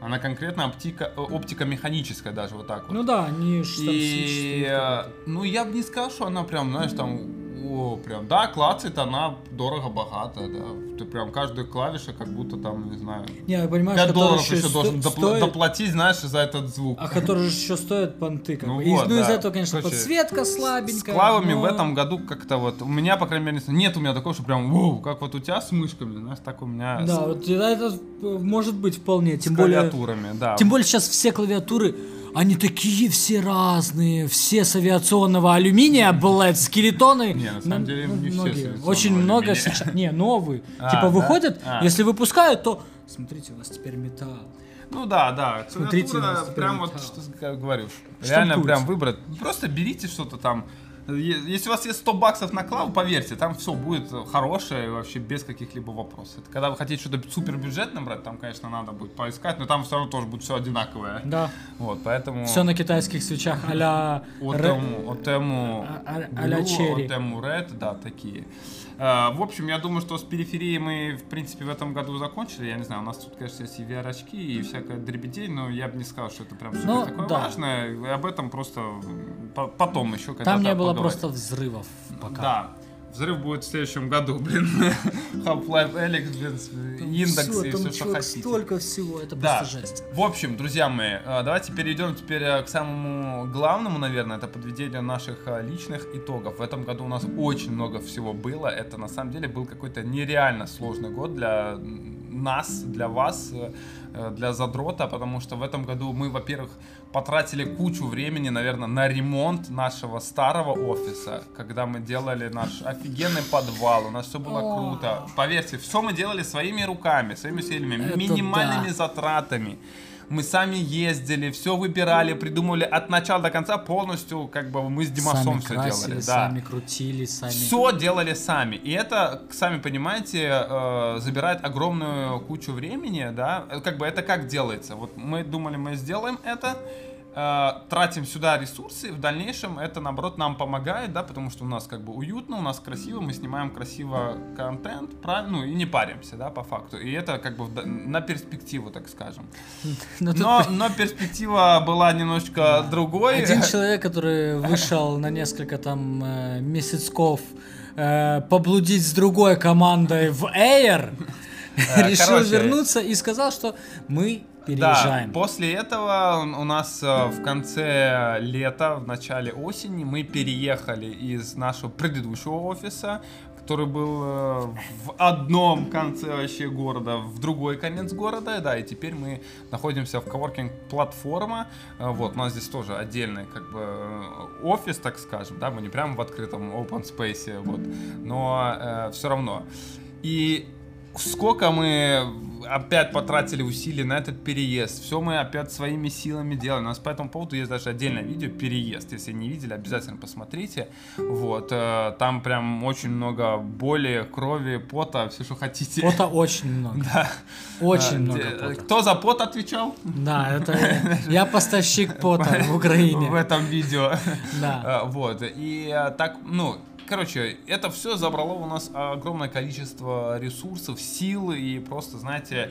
Она конкретно оптика, э, оптика механическая даже, вот так вот. ну да, они ж там И, э, ну, я бы не сказал, что она прям, знаешь, там, о, прям, да, клацает она дорого-богато, да. Ты прям каждую клавишу как будто там, не знаю, Не, я понимаю, 5 что долларов еще еще сто- должен допла- стоит, доплатить, знаешь, за этот звук. а который же еще стоит понты. Как Ну бы. И, вот, ну, из-за да. этого, конечно, Короче, подсветка С слабенькая. клавами но- в этом году как-то вот, у меня, по крайней мере, нет у меня такого, что прям, воу, как вот у тебя с мышками, знаешь, так у меня Да, с, вот это, может быть вполне. с Тем более, клавиатурами, да. Тем более сейчас все клавиатуры, они такие все разные, все с авиационного алюминия, блядь, скелетоны. Не, на самом деле, не все Очень много сейчас, не, новые, А, типа выходят, А. если выпускают, то, смотрите, у вас теперь металл. Ну да, да. Смотрите, нас прям вот, что я говорю, реально прям выбрать. Просто берите что-то там. Если у вас есть 100 баксов на клаву, поверьте, там все будет хорошее вообще без каких-либо вопросов. Это когда вы хотите что-то супер бюджетное брать, там, конечно, надо будет поискать, но там все равно тоже будет все одинаковое. Да. Вот, поэтому... Все на китайских свечах а-ля... Отему, Отему А- а- а-ля Cherry. Отему Red, да, такие. А, В общем, я думаю, что с периферией мы, в принципе, в этом году закончили. Я не знаю, у нас тут, конечно, есть и VR-очки, и всякая дребедень, но я бы не сказал, что это прям Ну, такое да. важное. Об этом просто потом еще когда-то Там не было поговорим. просто взрывов пока. Да. Взрыв будет в следующем году, блин. Half-Life Alyx, блин, индекс и все, что хотите. столько всего, это Да. просто жесть. В общем, друзья мои, э, давайте перейдем теперь э, к самому главному, наверное, это подведение наших э, личных итогов. В этом году у нас очень много всего было. Это на самом деле был какой-то нереально сложный год для нас, для вас, для задрота, потому что в этом году мы, во-первых, потратили кучу времени, наверное, на ремонт нашего старого офиса, когда мы делали наш офигенный подвал, у нас все было О. круто. Поверьте, все мы делали своими руками, своими силами, Это минимальными да. затратами. Мы сами ездили, все выбирали, придумывали от начала до конца полностью, как бы мы с Димасом сами все красили, делали. Да. сами крутили, сами... Все делали сами. И это, сами понимаете, э, забирает огромную кучу времени, да. Э, Как бы это как делается? Вот мы думали, мы сделаем это, э, тратим сюда ресурсы, в дальнейшем это, наоборот, нам помогает, да, потому что у нас как бы уютно, у нас красиво, мы снимаем красиво контент, правильно, ну и не паримся, да, по факту. И это как бы да- на перспективу, так скажем. Ну, тут Но, но перспектива была немножко другой. Один человек, который вышел на несколько там э, месяцков э, поблудить с другой командой в Air, Э, решил вернуться и сказал, что мы Да, переезжаем. после этого у нас э, в конце лета, в начале осени мы переехали из нашего предыдущего офиса, который был э, в одном конце вообще города, в другой конец города, да, и теперь мы находимся в коворкинг платформа, Э, вот, у нас здесь тоже отдельный как бы э, офис, так скажем, да, мы не прямо в открытом open space, вот, но все равно. И сколько мы опять потратили усилий на этот переезд. Все мы опять своими силами делаем. У нас по этому поводу есть даже отдельное видео «Переезд». Если не видели, обязательно посмотрите. Вот. э, Там прям очень много боли, крови, пота, все, что хотите. Пота очень много. Да. Очень Э, много пота. Кто за пот отвечал? Да, это я поставщик пота в В Украине. этом видео. Да. А, Вот. И а, так, ну, короче, это все забрало у нас огромное количество ресурсов, сил и просто, знаете,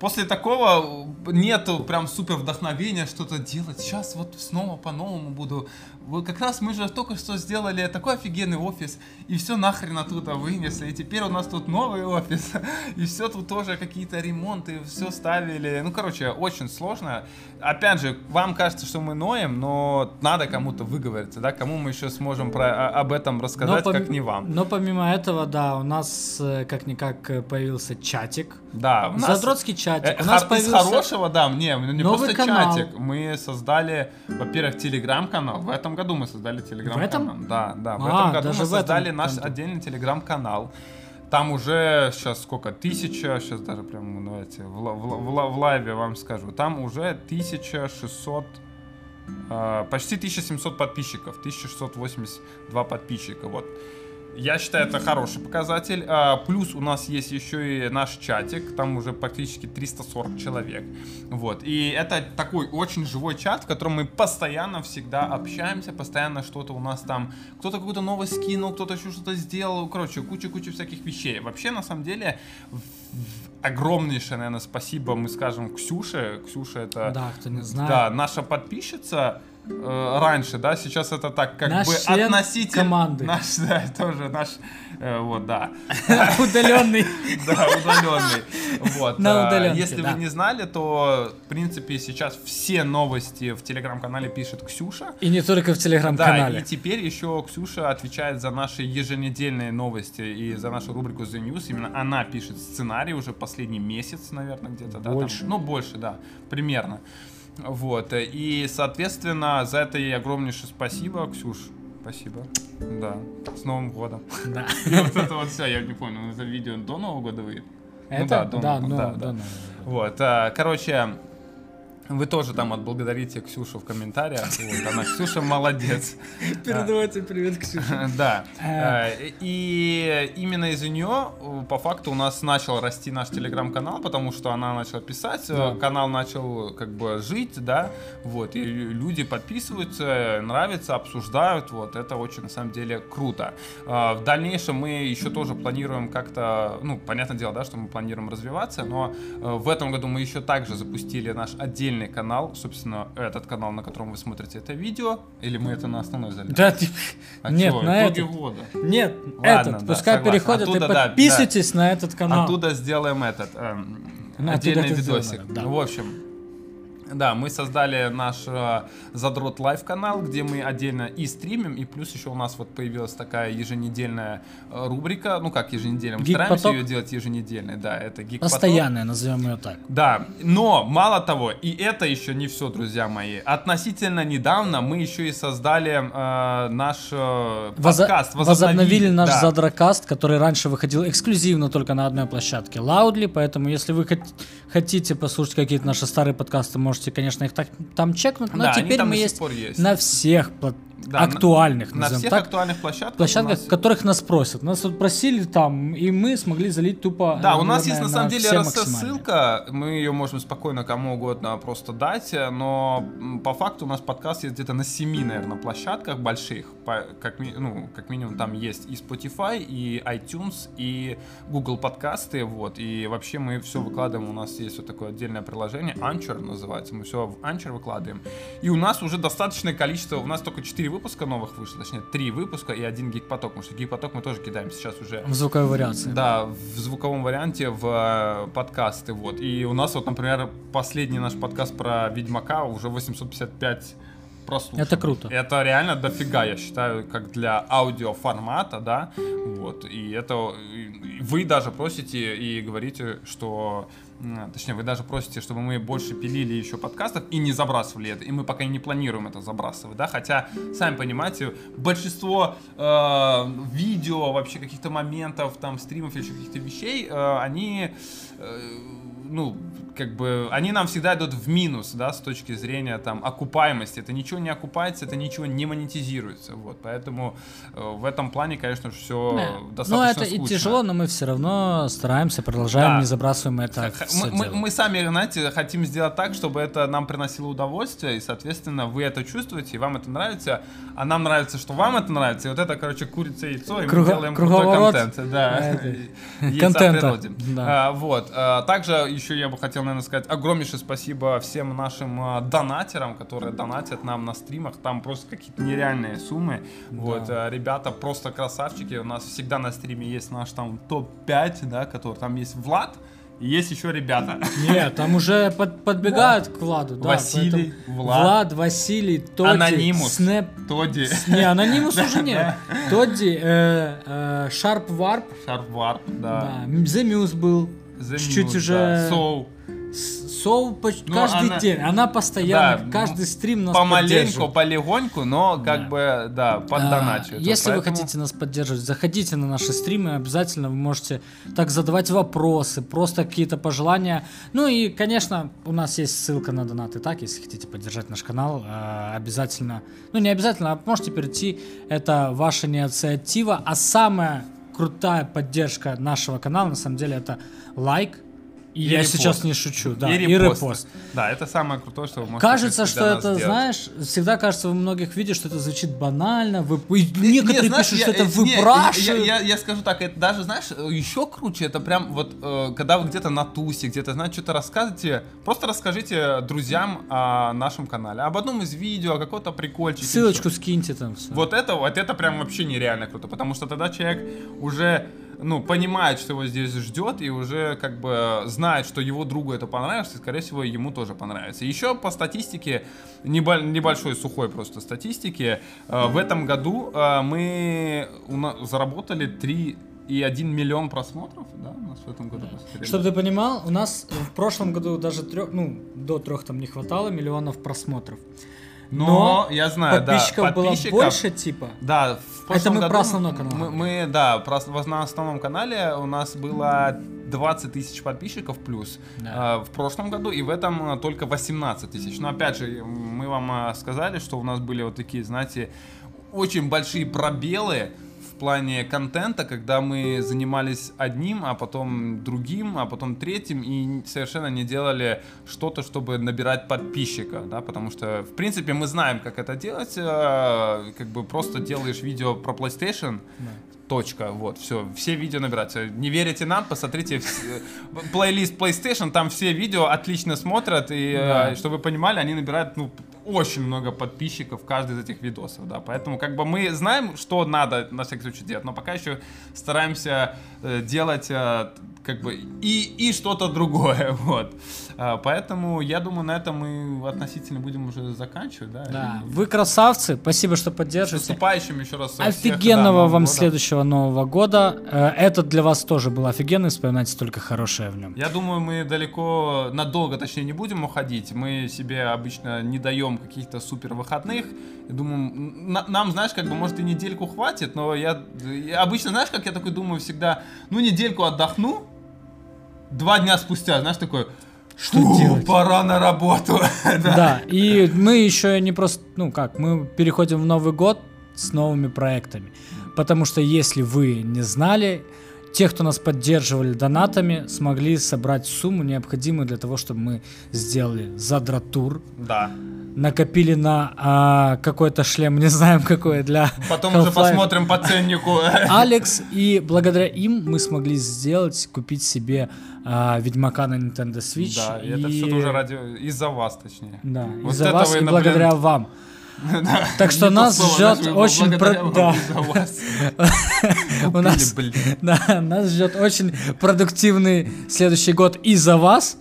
после такого нету прям супер вдохновения что-то делать. Сейчас вот снова по-новому буду. Вот как раз мы же только что сделали такой офигенный офис, и все нахрен оттуда вынесли. И теперь у нас тут новый офис, и все тут тоже какие-то ремонты, все ставили. Ну, короче, очень сложно. Опять же, вам кажется, что мы ноем, но надо кому-то выговориться, да, кому мы еще сможем про, а- об этом рассказать, пом- как не вам. но помимо этого, да, у нас э, как-никак э, появился чатик. Да, у нас... Задротский чатик. Э, У нас хар- Из появился... хорошего, да, мне, не новый просто канал. чатик. Мы создали, во-первых, телеграм-канал. В этом году мы создали телеграм-канал. этом? Да, да. В А, этом году мы в этом создали наш году. отдельный телеграм-канал. Там уже сейчас сколько? Тысяча, сейчас даже прям, ну, давайте, в, ла- в в ла- в лайве вам скажу. Там уже 1600, э, почти 1700 подписчиков, 1682 подписчика, вот. Я считаю, это хороший показатель. А, плюс у нас есть еще и наш чатик, там уже практически 340 человек. Вот. И это такой очень живой чат, в котором мы постоянно всегда общаемся, постоянно что-то у нас там, кто-то какой-то новый скинул, кто-то еще что-то сделал, короче, куча-куча всяких вещей. Вообще, на самом деле, огромнейшее, наверное, спасибо мы скажем Ксюше. Ксюша это... Да, кто не знает. Да, наша подписчица э, раньше, да, сейчас это так как Наш бы относительно... команды. Наш, да, тоже наш, э, вот, да. Удаленный. Да, удаленный. Вот. На а, удаленке, Если да. вы не знали, то, в принципе, сейчас все новости в телеграм-канале пишет Ксюша. И не только в Да, телеграм-канале. и теперь еще Ксюша отвечает за наши еженедельные новости и за нашу рубрику The News. Именно она пишет сценарий уже последний месяц, наверное, где-то. да, там. Больше. ну, больше, да, примерно. Вот. И, соответственно, за это ей огромнейшее спасибо, Ксюш. Спасибо. Да. С Новым годом. Да. Вот это вот все, я не понял, это видео до Нового года выйдет? Ну Это, да, да, до- ну, да, да, да. ну, Вот, а, короче, вы тоже там отблагодарите Ксюшу в комментариях. Вот, она, Ксюша молодец. Передавайте привет, Ксюша. Да. Э. Э, И именно из-за нее, э, по факту, у нас начал расти наш телеграм-канал, потому что она начала писать, Да. канал начал как бы жить, да, вот, и лю- люди подписываются, нравится, обсуждают, вот, это очень, на самом деле, круто. В дальнейшем мы еще тоже планируем как-то, ну, понятное дело, да, что мы планируем развиваться, но в этом году мы еще также запустили наш отдельный отдельный канал, собственно, этот канал, на котором вы смотрите это видео, или мы это на основной зале? Да, ты... А Нет, чё, на этот. года. Нет, Ладно, этот. да, Пускай согласен. переходят Оттуда, и да, подписывайтесь на этот канал. Оттуда сделаем этот эм, Ну, отдельный видосик. да. В общем, да, мы создали наш э, Задрот Лайв канал, где мы отдельно и стримим, и плюс еще у нас вот появилась такая еженедельная э, рубрика, ну как еженедельная, мы стараемся ее делать еженедельной, да, это гик Постоянная, назовем ее так. Да, но мало того, и это еще не все, друзья мои. Относительно недавно мы еще и создали э, наш э, Возо- подкаст, возобновили наш да. Задракаст, который раньше выходил эксклюзивно только на одной площадке Loudly, поэтому если вы хот- хотите послушать какие-то наши старые подкасты, можете, конечно, их так- там чекнуть, но Да, теперь мы есть, есть. на всех пла- Да, на- актуальных, На назовем всех так, актуальных площадках. площадках, нас- которых нас просят. Нас вот просили там, и мы смогли залить тупо. Да, э, у нас есть на самом деле ссылка, мы ее можем спокойно кому угодно просто дать, но м, по факту у нас подкаст есть где-то на 7, наверное, площадках больших, По- как, ми- ну, как минимум там есть и Spotify, и iTunes, и Google подкасты, вот, и вообще мы все выкладываем, у нас есть вот такое отдельное приложение, Anchor называется, мы все в Anchor выкладываем, и у нас уже достаточное количество, у нас только 4 выпуска новых вышло, точнее 3 выпуска и один гик-поток, потому что гик-поток мы тоже кидаем сейчас уже В звуковой вариации. да, в звуковом варианте в э, подкасты, вот. И у нас вот, например, последний наш подкаст про Ведьмака уже 855 прослушиваний. Это круто. Это реально дофига, я считаю, как для аудиоформата, да, вот. И это и вы даже просите и говорите, что Точнее, вы даже просите, чтобы мы больше пилили еще подкастов и не забрасывали это. И мы пока не планируем это забрасывать, да. Хотя, сами понимаете, большинство э, видео, вообще каких-то моментов, там, стримов или еще каких-то вещей, э, они, э, ну, как бы, они нам всегда идут в минус, да, с точки зрения, там, окупаемости. Это ничего не окупается, это ничего не монетизируется, вот. Поэтому э, в этом плане, конечно же, все Да. Ну, достаточно это и скучно. тяжело, но мы все равно стараемся, продолжаем, Да. не забрасываем это Х- мы, мы- мы сами, знаете, хотим сделать так, чтобы это нам приносило удовольствие, и, соответственно, вы это чувствуете, и вам это нравится, а нам нравится, что вам это нравится, и вот это, короче, курица и яйцо, и Круго- мы делаем крутой контент. Да. контента, да. А, вот. А, также еще я бы хотел, наверное, сказать огромнейшее спасибо всем нашим а, донатерам, которые донатят нам на стримах, там просто какие-то нереальные суммы. Вот, а, ребята просто красавчики, у нас всегда на стриме есть наш там топ-5, да, который там есть Влад, есть еще ребята. Нет, там уже под- подбегают к Владу. да, Василий, поэтому Влад. Влад, Василий, Тодди, Анонимус. Снэп. Тоди, С- Не, анонимус уже нет. Тодди, э, э, Шарп Варп, да. да, The Muse был. The Чуть-чуть Muse, уже- да. Соу. Соу поч- Ну, каждый она- день, она постоянно, Да, каждый стрим нас Помаленьку, полегоньку, но как Да. бы, да, под А. Если вы хотите нас поддерживать, заходите на наши стримы, обязательно вы можете так задавать вопросы, просто какие-то пожелания. Ну и, конечно, у нас есть ссылка на донаты, так, если хотите поддержать наш канал, э, обязательно, ну не обязательно, а можете перейти, это ваша инициатива, а самая крутая поддержка нашего канала, на самом деле, это лайк, и, я репост. сейчас не шучу, да, и и репост. репост. Да, это самое крутое, что вы можете Кажется, что это, сделать. знаешь, всегда кажется в многих видео, что это звучит банально. Вы... Некоторые не, знаешь, пишут, я- что это э, выпрашивают. Я, я- я скажу так, это даже, знаешь, еще круче, это прям вот, э, когда вы где-то на тусе, где-то, знаете, что-то рассказываете, просто расскажите друзьям о нашем канале, об одном из видео, о каком-то прикольчике. Ссылочку скиньте там. всё. Вот это, вот это прям вообще нереально круто, потому что тогда человек уже, ну, понимает, что его здесь ждет, и уже как бы знает, что его другу это понравится, и, скорее всего, ему тоже понравится. Еще по статистике, небо- небольшой сухой просто статистике, э, в этом году э, мы заработали 3 и 1 миллион просмотров, да, у нас в этом году посмотрели. Чтобы ты понимал, у нас в прошлом году даже трех, ну, до трех там не хватало миллионов просмотров. Но, я знаю, подписчиков да, было подписчиков больше, типа. Да, в прошлом мы году про основной канал Мы, мы, да, про, на основном канале у нас было 20 тысяч подписчиков плюс Да. э, в прошлом году, и в этом э, только 18 тысяч. Но опять же, мы вам э, сказали, что у нас были вот такие, знаете, очень большие пробелы плане контента, когда мы занимались одним, а потом другим, а потом третьим и совершенно не делали что-то, чтобы набирать подписчика, да, потому что, в принципе, мы знаем, как это делать, э, как бы просто делаешь видео про PlayStation, Точка, вот, все, все видео набираются. Не верите нам, посмотрите плейлист PlayStation, там все видео отлично смотрят, и Да. э, чтобы вы понимали, они набирают, ну, очень много подписчиков каждый из этих видосов, да, поэтому как бы мы знаем, что надо на всякий случай делать, но пока еще стараемся э, делать э, как бы и, и что-то другое, вот. А, поэтому я думаю, на этом мы относительно будем уже заканчивать, да. Да, вы красавцы, спасибо, что С поддерживаете. наступающим еще раз всех, Офигенного да, вам годом. следующего Нового года. Э, Этот для вас тоже был офигенный, вспоминайте только хорошее в нем. Я думаю, мы далеко, надолго, точнее, не будем уходить. Мы себе обычно не даем каких-то супер выходных. Я думаю, на- нам, знаешь, как бы, может, и недельку хватит, но я, я обычно, знаешь, как я такой думаю всегда, ну, недельку отдохну, два дня спустя, знаешь, такой, Что «Фу, делать?» пора на работу. Да. Да, и мы еще не просто, ну как, мы переходим в Новый год с новыми проектами. Потому что если вы не знали, те, кто нас поддерживали донатами, смогли собрать сумму, необходимую для того, чтобы мы сделали задратур, Да. Накопили на а, какой-то шлем, не знаем какой, для Потом уже посмотрим по ценнику. Алекс, и благодаря им мы смогли сделать, купить себе а, Ведьмака на Nintendo Switch. Да, и это все тоже ради... из-за вас, точнее. Да, Вот из-за вас и, блин, благодаря вам. Да. Так что нас ждет очень... У нас, да, нас ждет очень продуктивный следующий год из-за вас.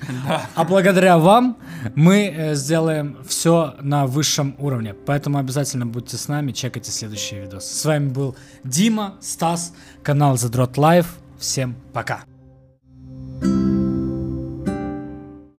А благодаря вам мы э, сделаем все на высшем уровне, поэтому обязательно будьте с нами, чекайте следующие видосы. С вами был Дима, Стас, канал Задрот Life. Всем пока! thank you